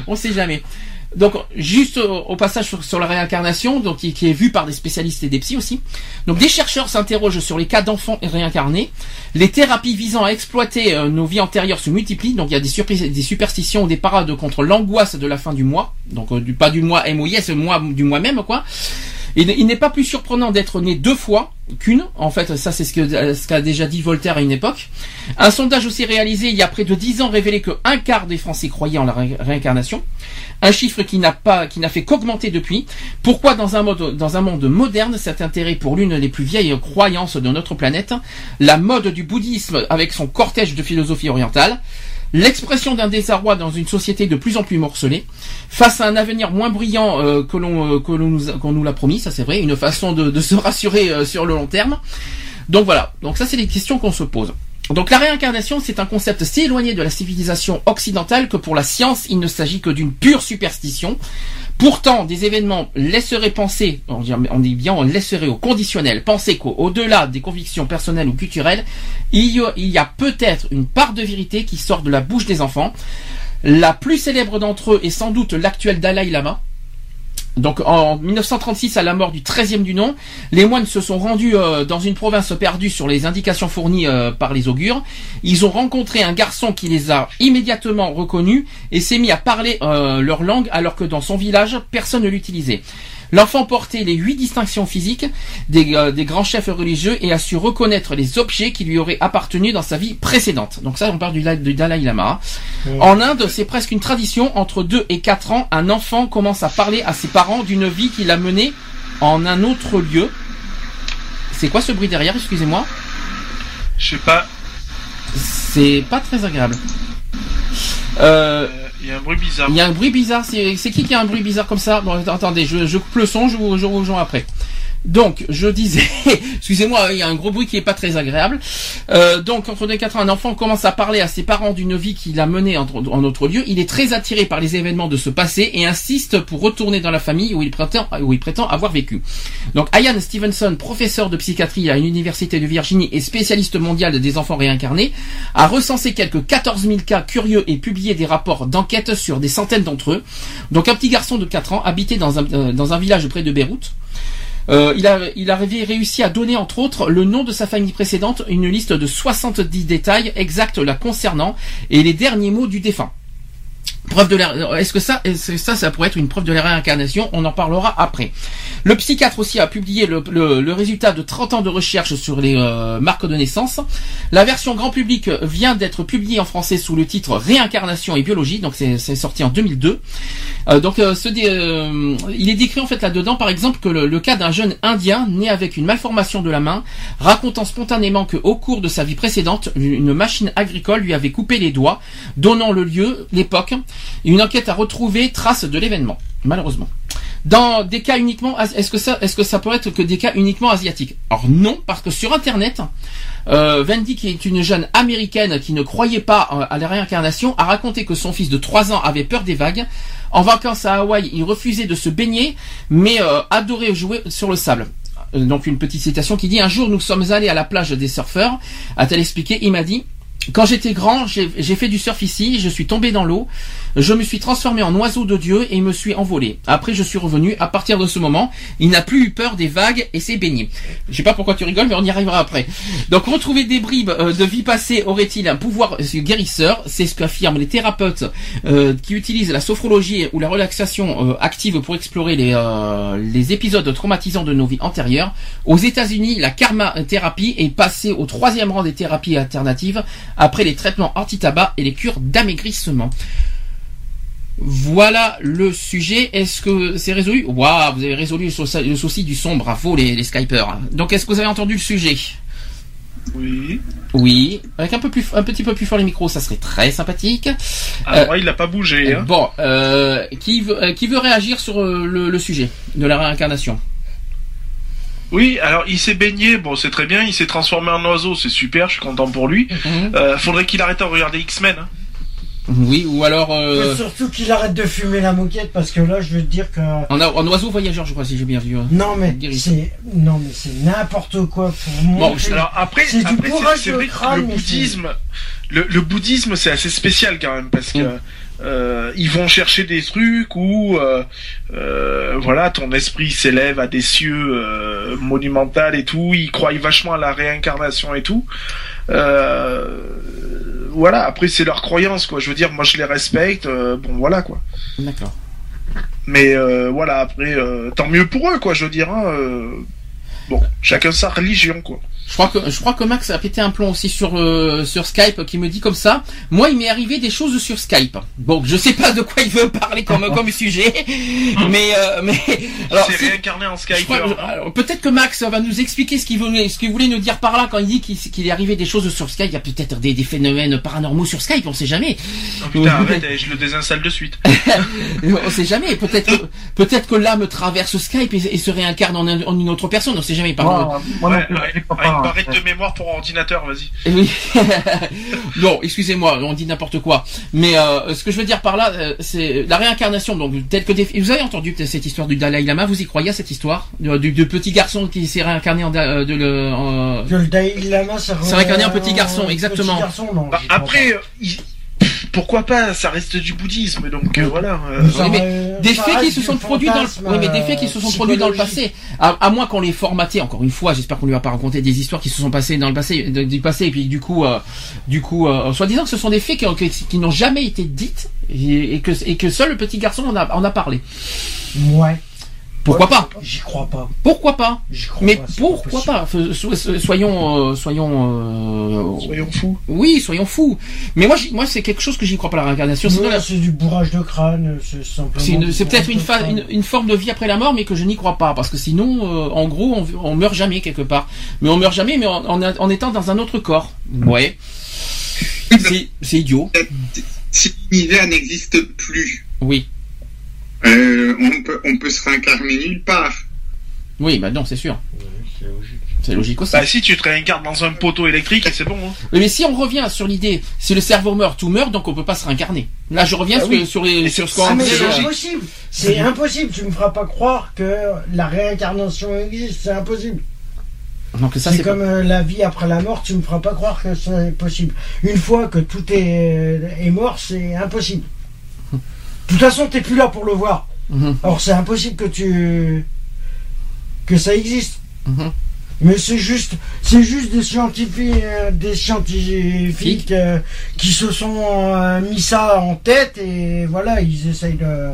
on sait jamais. Donc juste au, passage sur, la réincarnation, donc qui, est vu par des spécialistes et des psys aussi. Donc des chercheurs s'interrogent sur les cas d'enfants réincarnés. Les thérapies visant à exploiter euh, nos vies antérieures se multiplient. Donc il y a des, des superstitions, des parades contre l'angoisse de la fin du mois. Donc euh, du, pas du mois MOIS, mois du mois même quoi. Il, n'est pas plus surprenant d'être né deux fois qu'une. En fait, ça c'est ce qu'a déjà dit Voltaire à une époque. Un sondage aussi réalisé il y a près de dix ans révélait que un quart des Français croyaient en la ré- réincarnation. Un chiffre qui n'a pas, qui n'a fait qu'augmenter depuis. Pourquoi dans un dans un monde moderne, cet intérêt pour l'une des plus vieilles croyances de notre planète, la mode du bouddhisme avec son cortège de philosophie orientale, l'expression d'un désarroi dans une société de plus en plus morcelée, face à un avenir moins brillant euh, que l'on euh, que nous, qu'on nous l'a promis, ça c'est vrai, une façon de, de se rassurer euh, sur le long terme. Donc voilà, donc ça c'est les questions qu'on se pose. Donc la réincarnation, c'est un concept si éloigné de la civilisation occidentale que pour la science, il ne s'agit que d'une pure superstition. Pourtant, des événements laisseraient penser, on dit, bien, on laisserait au conditionnel penser qu'au-delà des convictions personnelles ou culturelles, il y a peut-être une part de vérité qui sort de la bouche des enfants. La plus célèbre d'entre eux est sans doute l'actuel Dalai Lama. Donc en 1936, à la mort du 13e du nom, les moines se sont rendus euh, dans une province perdue sur les indications fournies euh, par les augures. Ils ont rencontré un garçon qui les a immédiatement reconnus et s'est mis à parler euh, leur langue alors que dans son village, personne ne l'utilisait. L'enfant portait les huit distinctions physiques des, euh, des grands chefs religieux et a su reconnaître les objets qui lui auraient appartenu dans sa vie précédente. Donc ça, on parle du, la- du Dalai Lama. En Inde, c'est presque une tradition. Entre 2 et 4 ans, un enfant commence à parler à ses parents d'une vie qu'il a menée en un autre lieu. C'est quoi ce bruit derrière Excusez-moi? Je sais pas. C'est pas très agréable. Euh, Il y a un bruit bizarre. il y a un bruit bizarre. C'est qui qui a un bruit bizarre comme ça? Bon, attendez, je, coupe le son, je je vous rejoins après. Donc, je disais, excusez-moi, il y a un gros bruit qui est pas très agréable. Euh, donc, entre deux et quatre ans, un enfant commence à parler à ses parents d'une vie qu'il a menée en, autre lieu. Il est très attiré par les événements de ce passé et insiste pour retourner dans la famille où il prétend, avoir vécu. Donc, Ian Stevenson, professeur de psychiatrie à l'université de Virginie et spécialiste mondial des enfants réincarnés, a recensé quelques 14 000 cas curieux et publié des rapports d'enquête sur des centaines d'entre eux. Donc, un petit garçon de 4 ans habitait euh, dans un village près de Beyrouth. Euh, il, a, réussi à donner, entre autres, le nom de sa famille précédente, une liste de 70 détails exacts la concernant et les derniers mots du défunt. Preuve de Est-ce que ça, ça, ça pourrait être une preuve de la réincarnation? On en parlera après. Le psychiatre aussi a publié le, le, résultat de 30 ans de recherche sur les euh, marques de naissance. La version grand public vient d'être publiée en français sous le titre Réincarnation et biologie. Donc c'est sorti en 2002. Euh, donc euh, ce, il est décrit en fait là-dedans, par exemple, que le, cas d'un jeune Indien né avec une malformation de la main, racontant spontanément que au cours de sa vie précédente, une machine agricole lui avait coupé les doigts, donnant le lieu, l'époque une enquête a retrouvé trace de l'événement, malheureusement. Dans des cas uniquement, est-ce que ça, est-ce que ça pourrait être que des cas uniquement asiatiques? Alors non, parce que sur Internet, euh, Wendy, qui est une jeune américaine qui ne croyait pas euh, à la réincarnation, a raconté que son fils de 3 ans avait peur des vagues. En vacances à Hawaï, il refusait de se baigner, mais euh, adorait jouer sur le sable. Euh, donc une petite citation qui dit un jour nous sommes allés à la plage des surfeurs, a-t-elle expliqué, il m'a dit quand j'étais grand, j'ai fait du surf ici, je suis tombé dans l'eau, je me suis transformé en oiseau de Dieu et me suis envolé. Après, je suis revenu. À partir de ce moment, il n'a plus eu peur des vagues et s'est baigné. Je sais pas pourquoi tu rigoles, mais on y arrivera après. Donc, retrouver des bribes euh, de vie passée aurait-il un pouvoir guérisseur? C'est ce qu'affirment les thérapeutes euh, qui utilisent la sophrologie ou la relaxation euh, active pour explorer les, les épisodes traumatisants de nos vies antérieures. Aux États-Unis, la karma thérapie est passée au troisième rang des thérapies alternatives après les traitements anti-tabac et les cures d'amaigrissement. Voilà le sujet. Est-ce que c'est résolu? Waouh, vous avez résolu le souci du son. Bravo les, les Skypers. Donc est-ce que vous avez entendu le sujet? Oui. Oui. Avec un peu plus, un petit peu plus fort les micros, ça serait très sympathique. Ah, euh, il n'a pas bougé. Hein. Bon, euh, qui veut, euh, qui veut réagir sur le, sujet de la réincarnation? Oui, alors il s'est baigné, bon c'est très bien, il s'est transformé en oiseau, c'est super, je suis content pour lui. Mhm. faudrait qu'il arrête de regarder X-Men. Hein. Oui, ou alors. Euh... Surtout qu'il arrête de fumer la moquette parce que là, je veux te dire que. En, en oiseau voyageur, je crois, si j'ai bien vu. Hein. Non, mais c'est non, mais c'est n'importe quoi pour moi. Bon, alors après, c'est vrai que le bouddhisme, le, bouddhisme, c'est assez spécial quand même parce que. Mm. Euh, ils vont chercher des trucs où euh, euh, voilà ton esprit s'élève à des cieux euh, monumentaux et tout ils croient vachement à la réincarnation et tout euh, voilà, après c'est leur croyance, quoi. Je veux dire, moi je les respecte, euh, bon voilà, quoi. D'accord. Mais euh, voilà, après, euh, tant mieux pour eux, quoi, je veux dire. Hein, bon, chacun sa religion, quoi. Je crois que je crois que Max a pété un plomb aussi sur euh, sur Skype qui me dit comme ça. Moi, il m'est arrivé des choses sur Skype. Bon, je sais pas de quoi il veut parler comme comme sujet, mais euh, mais alors c'est réincarné en Skype. Peut-être que Max va nous expliquer ce qu'il voulait ce qu'il voulait nous dire par là quand il dit qu'il est arrivé des choses sur Skype. Il y a peut-être des, des, phénomènes paranormaux sur Skype, on sait jamais. Oh, putain, arrête, je le désinstalle de suite. on sait jamais. Peut-être peut-être que l'âme traverse Skype et, se réincarne en, une autre personne. On sait jamais. Par moi, moi, barrette de mémoire pour ordinateur, vas-y. Oui. non, excusez-moi, on dit n'importe quoi. Mais euh, ce que je veux dire par là, euh, c'est la réincarnation. Donc, tel que vous avez entendu cette histoire du Dalai Lama, vous y croyez à cette histoire? Du, petit garçon qui s'est réincarné en, euh, de le. le Dalai Lama s'est réincarné en petit garçon, exactement. Bah, après, pourquoi pas Ça reste du bouddhisme, donc euh, voilà. Euh. des faits qui se sont produits dans le, oui, mais des faits qui se sont produits dans le passé. À, moins qu'on les formaté. Encore une fois, j'espère qu'on lui a pas raconté des histoires qui se sont passées dans le passé, du passé, et puis du coup, euh, du coup, soi-disant que ce sont des faits qui, qui, n'ont jamais été dites et, que et que seul le petit garçon en a, en a parlé. Ouais. Pourquoi pas J'y crois pas. Pourquoi pas Mais pourquoi pas Soyons, euh, soyons, euh, soyons fous. Oui, soyons fous. Mais moi, moi, c'est quelque chose que j'y crois pas la réincarnation. c'est du bourrage de crâne. C'est simplement. C'est peut-être une, une, forme de vie après la mort, mais que je n'y crois pas, parce que sinon, euh, en gros, on, on, meurt jamais quelque part. Mais on meurt jamais, mais en, en, étant dans un autre corps. Ouais. C'est idiot. Si l'univers n'existe plus. Oui. Euh, on, peut, on peut se réincarner nulle part. Oui, bah non, c'est sûr. c'est logique. aussi. Bah si tu te réincarnes dans un poteau électrique, c'est bon. Hein. Mais si on revient sur l'idée, si le cerveau meurt, tout meurt, donc on peut pas se réincarner. Là, je reviens bah sur, les, sur ce qu'on ah, C'est impossible. C'est impossible. Tu me feras pas croire que la réincarnation existe. C'est impossible. c'est comme euh, la vie après la mort. Tu me feras pas croire que c'est possible. Une fois que tout est, est mort, c'est impossible. De toute façon, t'es plus là pour le voir. Mhm. Alors c'est impossible que tu que ça existe. Mhm. Mais c'est juste, c'est juste des scientifiques, euh, des scientifiques euh, qui se sont euh, mis ça en tête et voilà, ils essayent de.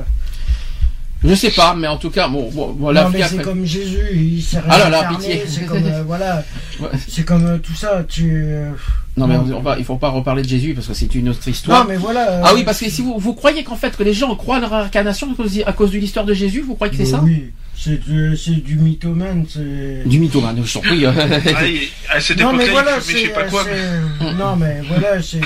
Je sais pas, mais en tout cas, bon, bon voilà. Non, mais c'est comme Jésus, il s'est Ah là là, pitié. C'est comme, voilà, c'est comme tout ça. Tu. Non mais on, va, il faut pas reparler de Jésus parce que c'est une autre histoire. Non mais voilà. Ah oui parce que si vous, vous croyez qu'en fait que les gens croient à leur incarnation à cause, à cause de l'histoire de Jésus, vous croyez que c'est ça Oui. C'est du, du mythomane, Du mythomane, je prie. à cette époque-là, voilà, il je sais pas quoi. Non, mais voilà, c'est...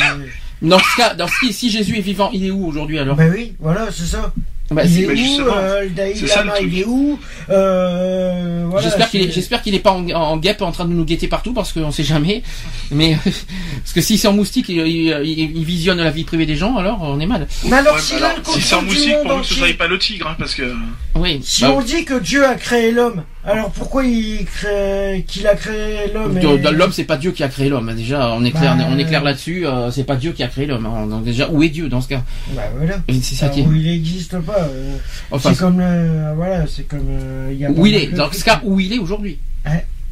Dans ce cas, dans ce cas, si Jésus est vivant, il est où aujourd'hui alors? Ben oui, voilà, c'est ça. Bah, il, est où, euh, le Lama, il est où euh, voilà, J'espère qu'il est, j'espère qu'il est pas en, en, guêpe en train de nous guetter partout parce qu'on sait jamais. Mais parce que si c'est en moustique, il, il, visionne la vie privée des gens, alors on est mal. Mais alors, si, c'est en moustique, pour que ce pas le tigre, hein, parce que. Oui. Si bah on dit que Dieu a créé l'homme, alors pourquoi il crée, qu'il a créé l'homme L'homme, c'est pas Dieu qui a créé l'homme. Déjà, on est clair, bah, on est clair là-dessus. Euh, c'est pas Dieu qui a créé l'homme. Hein. Donc déjà, où est Dieu dans ce cas? Bah voilà. C'est ça qui Où il n'existe pas. Euh, c'est comme euh, voilà, c'est comme il où il est. Dans ce cas, où il est aujourd'hui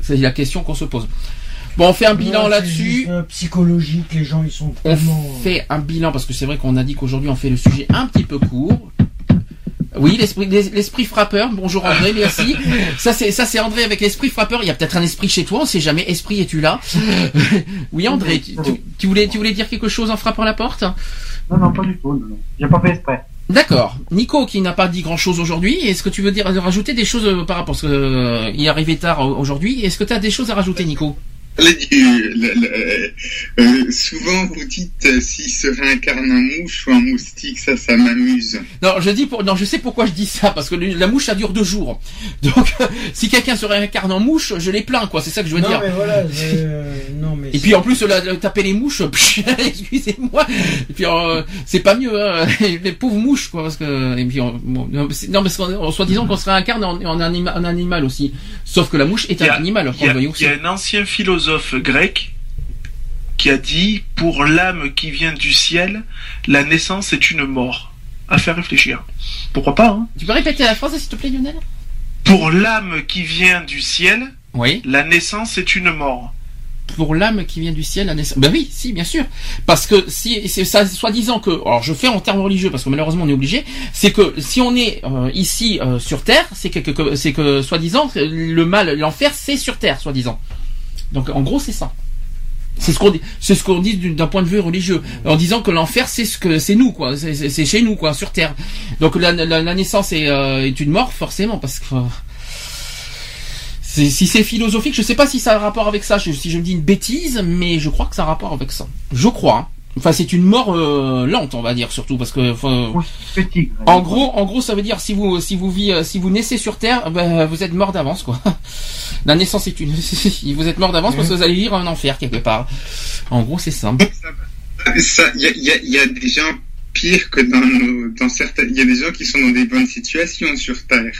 C'est la question qu'on se pose. Bon, on fait un bilan là-dessus. psychologique, les gens ils sont. On fait un bilan parce que c'est vrai qu'on a dit qu'aujourd'hui on fait le sujet un petit peu court. Oui, l'esprit, l'esprit frappeur. Bonjour André, merci. Ça c'est, ça c'est André avec l'esprit frappeur. Il y a peut-être un esprit chez toi, on sait jamais. Esprit, es-tu là? Oui, André, tu, voulais, tu voulais dire quelque chose en frappant la porte? Non, non, pas du tout. Non, non. J'ai pas fait exprès. D'accord. Nico, qui n'a pas dit grand-chose aujourd'hui, est-ce que tu veux dire rajouter des choses euh, par rapport à ce qu'il euh, est arrivé tard aujourd'hui Est-ce que tu as des choses à rajouter, Nico? euh, souvent vous dites euh, s'il se réincarne en mouche ou en moustique, ça, ça m'amuse. Non, je dis pour, non, je sais pourquoi je dis ça parce que la mouche ça dure deux jours. Donc, si quelqu'un se réincarne en mouche, je les plains, quoi. C'est ça que je veux non, dire. Mais voilà, euh, non, mais et puis en plus, taper les mouches, excusez-moi. Et puis c'est pas mieux, hein, les pauvres mouches, quoi, parce que et puis non, parce qu'en soit disant qu'on se réincarne en, en, animal aussi. Sauf que la mouche est un animal. Il y, y a un ancien philosophe grec qui a dit Pour l'âme qui vient du ciel, la naissance est une mort. À faire réfléchir. Pourquoi pas hein? Tu peux répéter la phrase s'il te plaît, Lionel? Pour l'âme qui vient du ciel, oui. la naissance est une mort pour l'âme qui vient du ciel, la naissance. Ben oui, si, bien sûr. Parce que si c'est ça, soi-disant que, alors je fais en termes religieux parce que malheureusement on est obligé, c'est que si on est euh, ici euh, sur terre, c'est que, c'est que soi-disant le mal, l'enfer, c'est sur terre, soi-disant. Donc en gros c'est ça. C'est ce qu'on dit, c'est ce qu'on dit d'un point de vue religieux, en disant que l'enfer c'est ce que c'est nous quoi, c'est chez nous quoi, sur terre. Donc la, naissance euh, est, une mort forcément parce que si c'est philosophique, je sais pas si ça a un rapport avec ça, si je me dis une bêtise, mais je crois que ça a un rapport avec ça. Je crois. Hein. Enfin, c'est une mort euh, lente, on va dire surtout, parce que en gros, en gros, ça veut dire si vous si vous vivez, si vous naissez sur Terre, ben, vous êtes mort d'avance, quoi. La naissance est une, vous êtes mort d'avance parce que vous allez vivre un enfer quelque part. En gros, c'est simple. Il y a, y, a, y a, des gens pires que dans nos, dans certains, il y a des gens qui sont dans des bonnes situations sur Terre.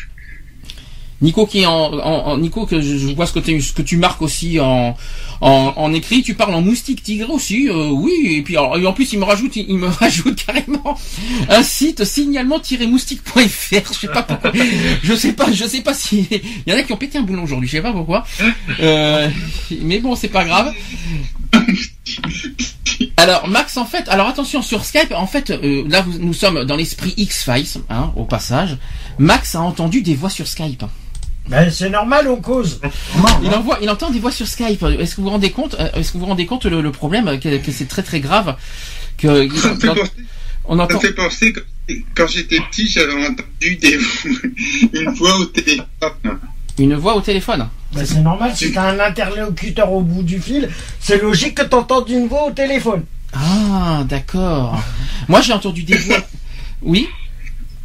Nico qui est en, en, Nico que je, vois ce que, ce que tu marques aussi en, en, en, écrit, tu parles en moustique tigre aussi, euh, oui, et puis en, en plus il me rajoute, il me rajoute carrément un site signalement-moustique.fr, je sais pas pourquoi, je sais pas, je sais pas si, il y en a qui ont pété un boulon aujourd'hui, je sais pas pourquoi, euh, mais bon c'est pas grave. Alors Max en fait, alors attention sur Skype, en fait euh, là nous sommes dans l'esprit X-Files, hein, au passage. Max a entendu des voix sur Skype. Ben, c'est normal, on cause. Il envoie, il entend des voix sur Skype. Est-ce que vous vous rendez compte euh, Est-ce que vous vous rendez compte le, problème que, c'est très très grave que on entend. Ça fait penser que quand j'étais petit, j'avais entendu des une voix au téléphone. Une voix au téléphone. Ben, c'est normal. Si t'as un interlocuteur au bout du fil, c'est logique que t'entendes une voix au téléphone. Ah, d'accord. Moi, j'ai entendu des voix. Oui?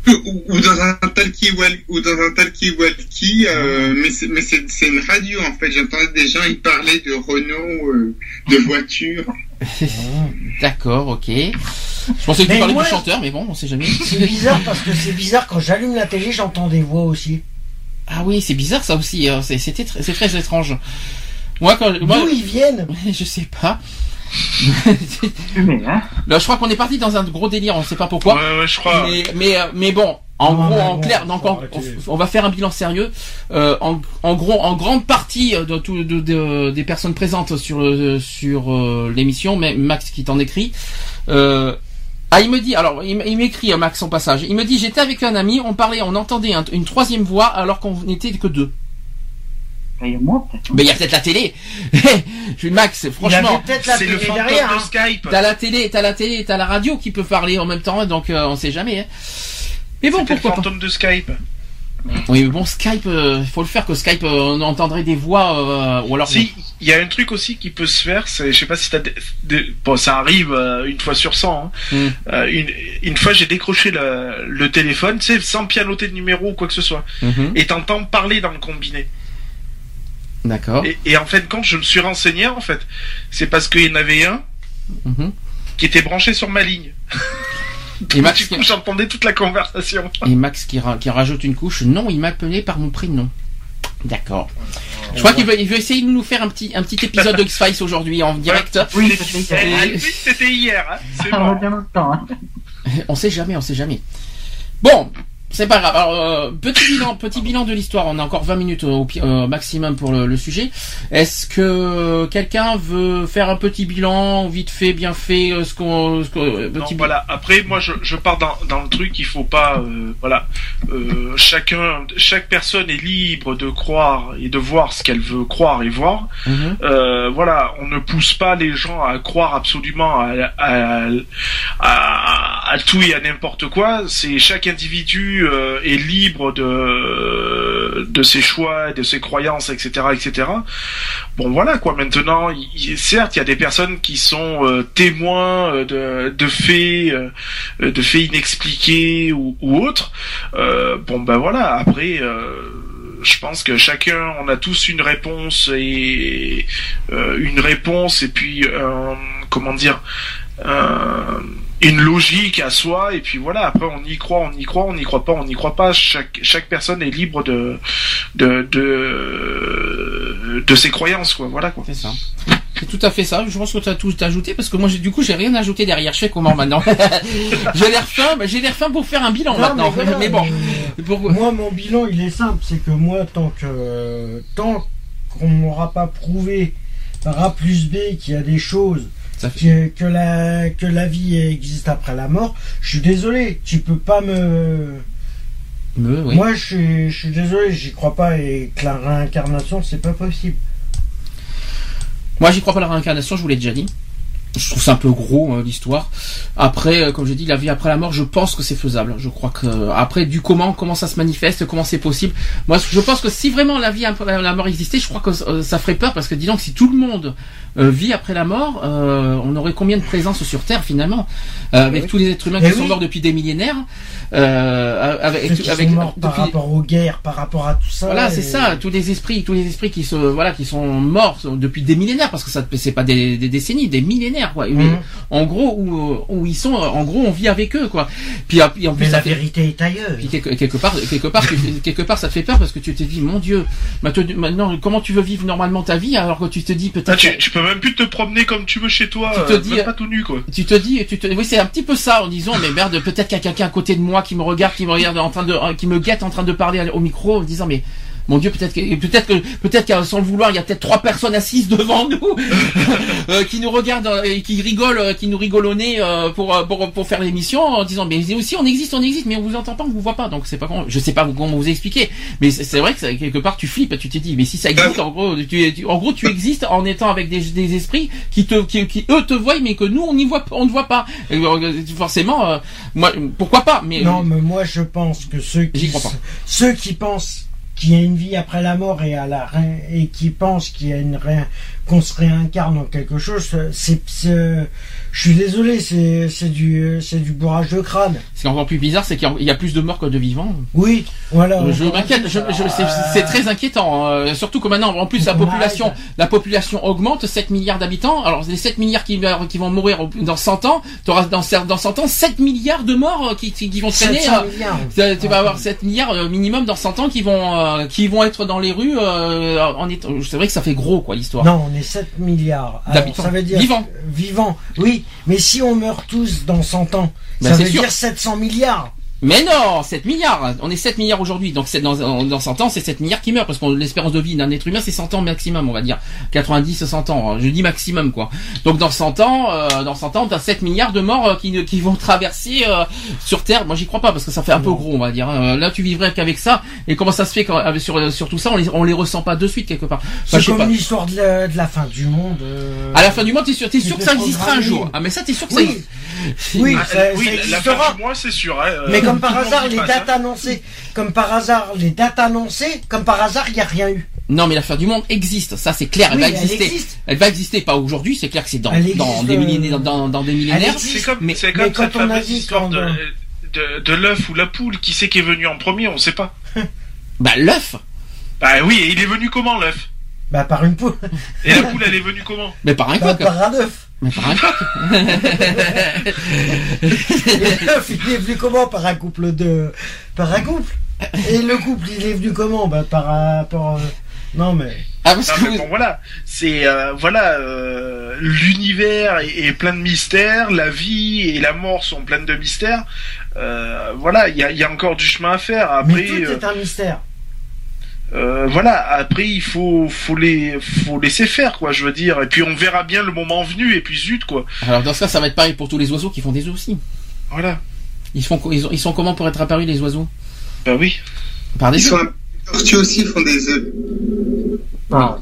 Ou, dans un talkie ou dans un talkie walkie euh, mais c'est mais c'est une radio en fait. J'entendais des gens ils parlaient de Renault euh, de voitures d'accord ok. Je pensais que tu parlais du chanteur mais bon on sait jamais. c'est bizarre parce que c'est bizarre quand j'allume la télé j'entends des voix aussi. Ah oui c'est bizarre ça aussi hein. c'était c'est très étrange. Moi quand d'où ils viennent? je sais pas. Là, je crois qu'on est parti dans un gros délire, on ne sait pas pourquoi. Ouais, ouais, je crois. Mais, mais, euh, mais bon, En gros, en clair, donc on, va faire un bilan sérieux. Euh, en, en, gros, en grande partie de, tout, de, des personnes présentes sur sur euh, l'émission, mais Max qui t'en écrit. Euh, ah, il me dit, alors, il m'écrit, Max, en passage. Il me dit, j'étais avec un ami, on parlait, on entendait une troisième voix alors qu'on n'était que deux. Il y a moi, peut-être. Mais il y a peut-être la télé. Max, franchement. C'est le fantôme de hein. Skype. T'as la télé, t'as la télé, t'as la radio qui peut parler en même temps, donc euh, on sait jamais. Hein. Mais bon, pourquoi le fantôme de Skype. Oui, mais bon, Skype, il euh, faut le faire que Skype, euh, on entendrait des voix, ou alors. Si, il y a un truc aussi qui peut se faire, c'est, je sais pas si t'as, bon, ça arrive une fois sur 100. Hein. Hmm. une, une fois, j'ai décroché le, le téléphone, tu sais, sans pianoter de numéro ou quoi que ce soit, mhm. et t'entends parler dans le combiné. D'accord. Et, en fait, quand je me suis renseigné, en fait, c'est parce qu'il y en avait un mhm. qui était branché sur ma ligne. Et Max du coup, j'entendais toute la conversation. Et Max qui, qui, rajoute une couche. Non, il m'appelait par mon prénom. D'accord. Je crois qu'il veut, il veut, essayer de nous faire un petit, un petit épisode de X-Files aujourd'hui en direct. Oui, c'était hier. Hein. C'est bon. Hein. On sait jamais, on sait jamais. Bon, c'est pas grave. Alors, euh, petit bilan, petit bilan de l'histoire. On a encore 20 minutes au, maximum pour le, sujet. Est-ce que quelqu'un veut faire un petit bilan, vite fait, bien fait, euh, ce qu'on, euh, voilà. Après, moi, je, je pars dans, dans le truc. Il faut pas, voilà. chacun, chaque personne est libre de croire et de voir ce qu'elle veut croire et voir. Mhm. voilà. On ne pousse pas les gens à croire absolument à, à, à, à tout et à n'importe quoi. C'est chaque individu euh, est libre de de ses choix, de ses croyances, etc., etc. Bon voilà quoi. Maintenant, certes, il y a des personnes qui sont euh, témoins euh, de, de faits, de faits inexpliqués ou, autres. bon ben voilà. Après je pense que chacun, on a tous une réponse et une réponse et puis comment dire une logique à soi et puis voilà après on y croit on y croit on n'y croit pas on n'y croit pas chaque chaque personne est libre de de de, de ses croyances quoi voilà quoi c'est ça c'est tout à fait ça. Je pense que tu as tout ajouté parce que moi, du coup, j'ai rien ajouté derrière. Je fais comment maintenant? J'ai l'air fin. J'ai l'air fin pour faire un bilan maintenant. Mais, bon. Moi, mon bilan, il est simple. C'est que moi, tant que tant qu'on m'aura pas prouvé par A plus B qu'il y a des choses que, la, que la vie existe après la mort, je suis désolé, tu peux pas me. Moi, je suis, je suis désolé, j'y crois pas et que la réincarnation, c'est pas possible. Moi, j'y crois pas la réincarnation, je vous l'ai déjà dit je trouve ça un peu gros hein, l'histoire. Après, euh, comme je dis, la vie après la mort, je pense que c'est faisable. Je crois que euh, après du comment, comment ça se manifeste, comment c'est possible. Moi, je pense que si vraiment la vie après la mort existait, je crois que euh, ça ferait peur parce que dis donc, si tout le monde vit après la mort, on aurait combien de présence sur Terre finalement, avec tous les êtres humains qui sont morts depuis des millénaires. Euh, avec, avec par rapport aux guerres, par rapport à tout ça. Voilà, c'est ça, tous les esprits, tous les esprits qui se, voilà, qui sont morts depuis des millénaires, parce que ça, c'est pas des, des, décennies, des millénaires, quoi. Mhm. en gros, où, où ils sont, en gros, on vit avec eux, quoi. Puis, en plus, Mais la vérité est ailleurs. Puis quelque, quelque part, quelque part, quelque part, ça te fait peur parce que tu te dis, mon Dieu, maintenant, comment tu veux vivre normalement ta vie alors que tu te dis peut-être. Ah, tu, peux même plus te promener comme tu veux chez toi, tu te euh, dis, pas tout nu, quoi. Tu te dis, tu te, oui, c'est un petit peu ça en disant, mais merde, peut-être qu'il y a quelqu'un à côté de moi qui me regarde, qui me regarde en train de, qui me guette en train de parler au micro en disant mais mon Dieu, peut-être que, peut-être que, peut-être qu'à sans le vouloir, il y a peut-être trois personnes assises devant nous euh, qui nous regardent euh, et qui rigolent, euh, qui nous rigolent au nez pour, pour, pour faire l'émission en disant mais aussi on existe, on existe, mais on vous entend pas, on vous voit pas. Donc c'est pas je sais pas comment vous expliquer, mais c'est vrai que quelque part tu flippes, tu te dis mais si ça existe, en gros, tu, en gros tu existes en étant avec des, des esprits qui te, qui, eux te voient, mais que nous on n'y voit, on ne voit pas. forcément, moi pourquoi pas, mais non, mais moi je pense que ceux qui, ceux qui pensent qu'il y a une vie après la mort et à la et qui pense qu'il y a une qu'on se réincarne en quelque chose, c'est je suis désolé, c'est du, du bourrage de crâne. Ce qui est encore plus bizarre, c'est qu'il y a plus de morts que de vivants. Oui, voilà. Je m'inquiète, c'est très inquiétant. Hein. surtout que maintenant, en plus, la population, la population augmente, 7 milliards d'habitants. Alors, les 7 milliards qui, qui vont mourir dans 100 ans, tu auras dans, dans 100 ans 7 milliards de morts qui, qui vont traîner. Euh, tu vas avoir 7 milliards euh, minimum dans 100 ans qui vont, euh, qui vont être dans les rues. en c'est vrai que ça fait gros, quoi, l'histoire. Non, on est 7 milliards. d'habitants. Ça veut dire vivants. Vivants, oui. Mais si on meurt tous dans 100 ans, ben, ça veut dire 700 milliards. Mais non, 7 milliards. On est 7 milliards aujourd'hui, donc c'est dans, dans 100 ans, c'est 7 milliards qui meurent parce que l'espérance de vie d'un être humain c'est 100 ans maximum, on va dire 90 100 ans. Je dis maximum quoi. Donc dans 100 ans, euh, dans 100 ans, t'as 7 milliards de morts euh, qui qui vont traverser euh, sur Terre. Moi j'y crois pas parce que ça fait un peu gros, on va dire. hein. Là tu vivrais qu'avec ça. Et comment ça se fait quand, sur sur tout ça, on les on les ressent pas de suite quelque part. Enfin, C'est comme pas. l'histoire de la, de la fin du monde. euh, À la fin du mois, t'es sûr, t'es sûr que ça existera un jour? Ah mais ça t'es sûr que ça Oui. existe? Oui, Ah, ça, oui, ça la existera. fin du mois, c'est sûr. hein, euh, Mais comme par le monde hasard, les dates annoncées, comme par hasard, les dates annoncées, comme par hasard, il n'y a rien eu. Non, mais la fin du monde existe, ça c'est clair, elle Oui, va elle exister. existe. Elle va exister, pas aujourd'hui, c'est clair que c'est dans, Elle dans existe, des euh, millénaires, dans, dans des millénaires. existe. C'est comme, Mais- c'est mais comme quand cette on a fameuse dit histoire quand, de, de, de l'œuf ou la poule. Qui c'est qui est venu en premier On sait pas. Bah l'œuf, Bah oui, et il est venu comment l'œuf? Bah, par une poule. Et la poule, elle est venue comment? Mais par un Bah, coq. par un œuf. Mais par un l'œuf, il est venu comment Par un couple de. Par un couple? Et le couple, il est venu comment? Bah, par un. Par, euh, Non, mais. ah parce Non, que mais bon, voilà, c'est euh, voilà, euh, l'univers est, est plein de mystères, la vie et la mort sont pleines de mystères. Euh, voilà, il y a, y a encore du chemin à faire. Mais Après, tout euh, est un mystère. Euh, voilà, après il faut faut les faut laisser faire quoi, je veux dire. Et puis on verra bien le moment venu. Et puis zut quoi. alors dans ce cas, ça va être pareil pour tous les oiseaux qui font des œufs aussi. Voilà. Ils font ils, ont- ils sont comment pour être apparus les oiseaux? Bah oui. Par des Ils œufs. sont tortues aussi font des œufs. Ah.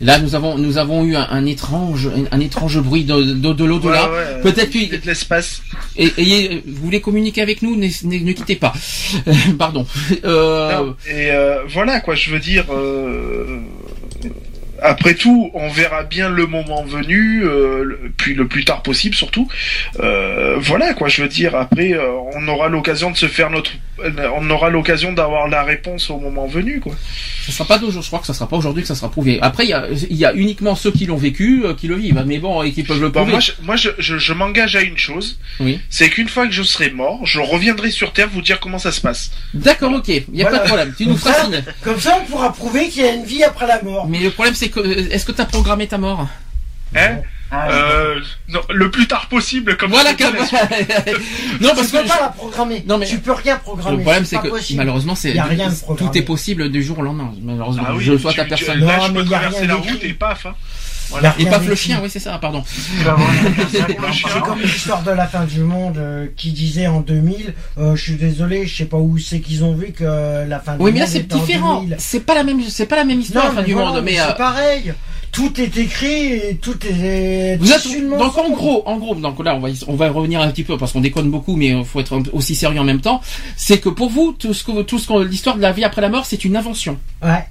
Là, nous avons nous avons eu un, un étrange un, un étrange bruit de de, de l'au-delà. Ouais, ouais, Peut-être que l'espace. et, et- vous voulez communiquer avec nous, ne, ne, ne quittez pas. Pardon. Euh, Non, Et euh, voilà quoi, je veux dire. euh, Après tout, on verra bien le moment venu, euh, le- puis le plus tard possible surtout. Euh, voilà quoi, je veux dire. Après, euh, on aura l'occasion de se faire notre, on aura l'occasion d'avoir la réponse au moment venu quoi. Ça sera pas d'aujourd'hui, je crois que ça sera pas aujourd'hui que ça sera prouvé. Après, il y a, il y a uniquement ceux qui l'ont vécu, euh, qui le vivent, mais bon, et qui peuvent le Bon, prouver. moi, je, moi, je, je, je m'engage à une chose, Oui. c'est qu'une fois que je serai mort, je reviendrai sur Terre vous dire comment ça se passe. D'accord, ok, il y a Voilà. pas de problème. Tu nous Comme feras comme ça, on pourra prouver qu'il y a une vie après la mort. Mais le problème, c'est que, est-ce que t'as programmé ta mort? Hein Ah, euh, non, le plus tard possible, comme Voilà, comme... non, parce tu que peux pas la programmer. Non, mais- Tu peux rien programmer. le problème, c'est que possible. malheureusement, c'est tout est possible du jour au lendemain. Malheureusement, Ah oui, je sois tu- ta tu- personne. Là, Non, je mais peux y a traverser rien la route et paf. Hein. A Et paf le chien, oui, c'est ça, pardon. un C'est comme- l'histoire de la fin du monde euh, qui disait en 2000. euh, je suis désolé, je sais pas où c'est qu'ils ont vu que euh, la fin du Oui, mais monde là, c'est différent. 2000. C'est pas la même, c'est pas la même histoire, Non, la fin mais du voilà, monde, mais, euh, c'est pareil. Tout est écrit et tout est. Vous êtes donc en gros, en gros, donc là on va on va revenir un petit peu parce qu'on déconne beaucoup, mais il faut être aussi sérieux en même temps. C'est que pour vous, tout ce que tout ce qu'on l'histoire de la vie après la mort, c'est une invention. Ouais.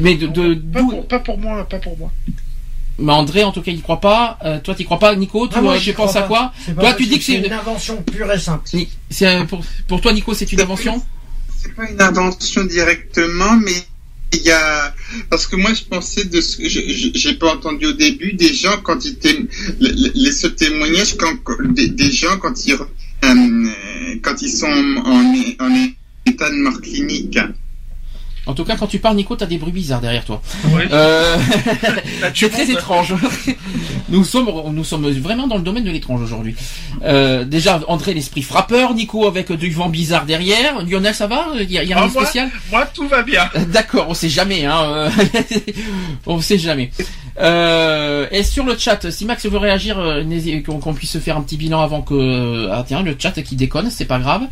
Mais de, de Pas pour, pas pour moi, pas pour moi. Mais André en tout cas il croit pas. Euh, toi tu crois pas, Nico Tu Ah, moi, euh, penses à quoi C'est pas Toi tu dis que c'est une invention pure et simple. C'est euh, pour pour toi Nico c'est une invention C'est pas une invention directement, mais il y a parce que moi je pensais de ce que j'ai pas entendu au début des gens quand ils tém- les, les- les seuls témoignages quand des, des gens quand ils euh, quand ils sont en, en état de mort clinique. En tout cas quand tu parles Nico t'as des bruits bizarres derrière toi. Ouais. Euh... C'est très étrange. nous sommes, nous sommes vraiment dans le domaine de l'étrange aujourd'hui. Euh, déjà, André, l'esprit frappeur, Nico avec du vent bizarre derrière. Lionel, ça va? Il y a, il y a Ah, rien de moi, spécial? moi, tout va bien. D'accord, on sait jamais. Hein. euh, on sait jamais. Euh, et sur le chat, si Max veut réagir, euh, qu'on qu'on puisse faire un petit bilan avant que... Ah tiens, le chat qui déconne, c'est pas grave.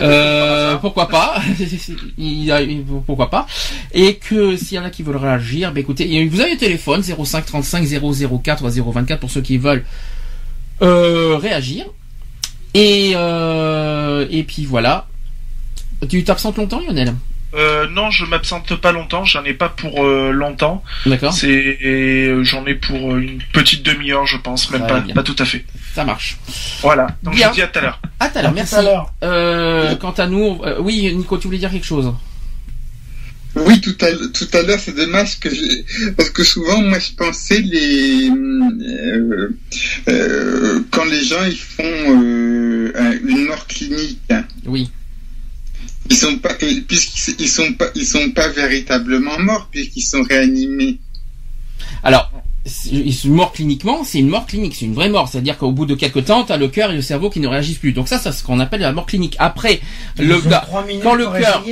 Euh, pourquoi pas? Il a- il- Pourquoi pas? Et que s'il y en a qui veulent réagir, bah écoutez, vous avez le téléphone 05 35 004 024 pour ceux qui veulent euh, réagir. Et euh, et puis voilà. Tu t'absentes longtemps, Lionel? Euh, non, je m'absente pas longtemps. J'en ai pas pour euh, longtemps. D'accord. C'est euh, j'en ai pour euh, une petite demi-heure, je pense, même pas, bien. pas tout à fait. Ça marche. Voilà. Donc Bien. je dis à tout à l'heure. À tout à l'heure, À tout merci. à l'heure. Euh, quant à nous, euh, oui, Nico, tu voulais dire quelque chose? Oui, tout à, tout à l'heure, c'est dommage que j'ai... Parce que souvent, moi, je pensais les... euh, euh, quand les gens, ils font euh, un- une mort clinique, hein, Oui. Ils sont pas... Puisqu'ils ils sont pas, ils sont pas véritablement morts, puisqu'ils sont réanimés. Alors, une mort cliniquement, c'est une mort clinique, c'est une vraie mort. C'est-à-dire qu'au bout de quelques temps, t'as le cœur et le cerveau qui ne réagissent plus. Donc ça, c'est ce qu'on appelle la mort clinique. Après, le quand le cœur,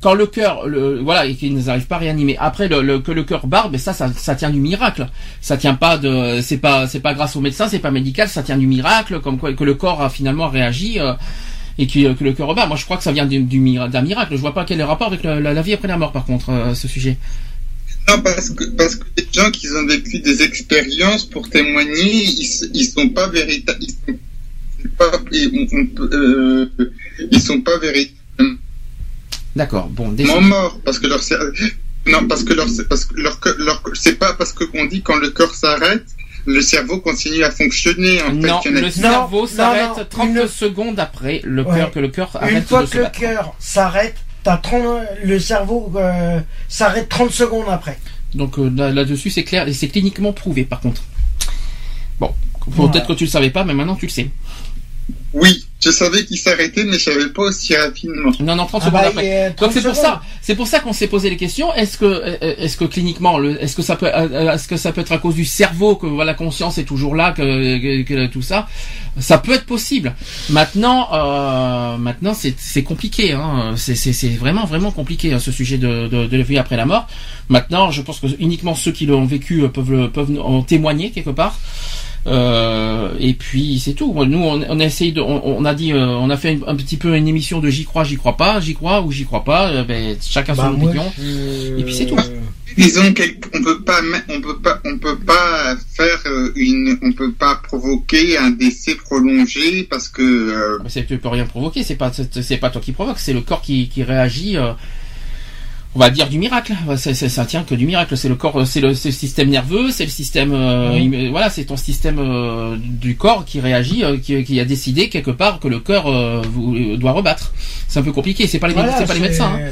quand le cœur, voilà, et qu'ils n'arrivent pas à réanimer. Après, le, que le cœur barbe, ça, ça, ça tient du miracle. Ça tient pas de, c'est pas, c'est pas grâce au médecin, c'est pas médical, ça tient du miracle, comme quoi que le corps a finalement réagi. Euh, et que, que le cœur bat. Moi, je crois que ça vient d'un du, miracle. Je vois pas quel est le rapport avec la, vie après la mort, par contre, euh, ce sujet. Non, parce que, parce que les gens qui ont vécu des expériences pour témoigner, ils, ils sont pas véritables. Ils sont pas, euh, ils sont pas véritables. D'accord. Bon, des morts parce que leur non parce que leur parce que leur, leur c'est pas parce qu'on dit quand le cœur s'arrête le cerveau continue à fonctionner. En non, le cerveau s'arrête 30 secondes après le cœur que le cœur arrête Une fois que le cœur s'arrête, le cerveau euh, s'arrête 30 secondes après. Donc euh, là-dessus, c'est clair et c'est cliniquement prouvé par contre. Bon, peut-être que tu le savais pas, mais maintenant tu le sais. Oui, je savais qu'il s'arrêtait, mais je savais pas aussi rapidement. Non, non, 30 ah secondes bah, après. Donc c'est pour ça, c'est pour ça qu'on s'est posé les questions. Est-ce que, euh, est-ce que cliniquement, est-ce que ça peut, euh, est-ce que ça peut être à cause du cerveau que voilà, la conscience est toujours là, que, que, tout ça, ça peut être possible. Maintenant, euh, maintenant c'est compliqué. Hein. C'est vraiment vraiment compliqué hein, ce sujet de, de, de la vie après la mort. Maintenant, je pense que uniquement ceux qui l'ont vécu peuvent peuvent en témoigner quelque part. Euh, et puis c'est tout. Nous, on, de, on, a dit, euh, on a fait un, petit peu une émission de j'y crois, j'y crois pas, j'y crois ou j'y crois pas. Euh, ben, chacun son bah, opinion. Et puis c'est tout. Disons qu'on peut pas, on peut pas, on peut pas faire une, on peut pas provoquer un décès prolongé parce que. Mais tu peux rien provoquer. C'est pas, c'est pas toi qui provoque, c'est le corps qui, qui réagit on va dire du miracle. Ça, ça, tient que du miracle. C'est le corps, c'est le, système nerveux, c'est le système, euh, voilà, c'est ton système euh, du corps qui réagit, euh, qui, a décidé quelque part que le cœur doit rebattre. C'est un peu compliqué. C'est pas les, c'est pas les médecins. Hein.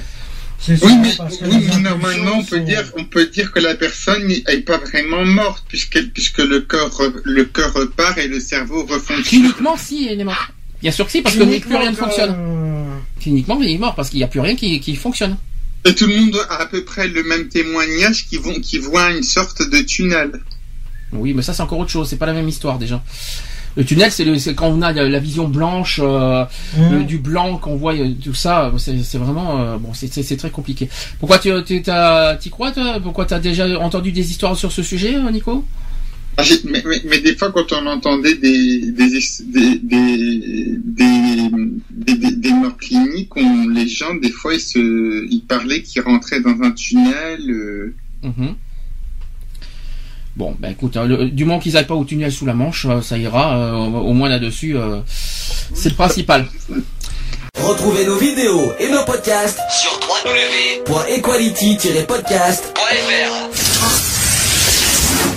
Oui, mais, oui, mais normalement, on peut dire, on peut dire que la personne n'est pas vraiment morte puisque, puisque le corps, le cœur repart et le cerveau refonctionne. Cliniquement, si, elle est morte. Bien sûr que si, parce que plus rien ne fonctionne. Cliniquement, il est mort parce qu'il n'y a plus rien qui, qui fonctionne. Et tout le monde a à peu près le même témoignage qui, vont, qui voit une sorte de tunnel. Oui, mais ça c'est encore autre chose, c'est pas la même histoire déjà. Le tunnel, c'est quand on a la vision blanche, euh, mmh. du blanc, qu'on voit euh, tout ça. C'est vraiment euh, bon, c'est très compliqué. Pourquoi tu y crois toi? Pourquoi tu as déjà entendu des histoires sur ce sujet, Nico? Ah, mais, mais, des fois, quand on entendait des, des, des, des, des, morts cliniques, on, les gens, des fois, ils, se, ils parlaient qu'ils rentraient dans un tunnel. Euh. Mhm. Bon, ben écoute, hein, du moment qu'ils n'aillent pas au tunnel sous la Manche, euh, ça ira. Euh, au moins là-dessus, c'est le principal. Retrouvez nos vidéos et nos podcasts sur www.equality-podcast.fr.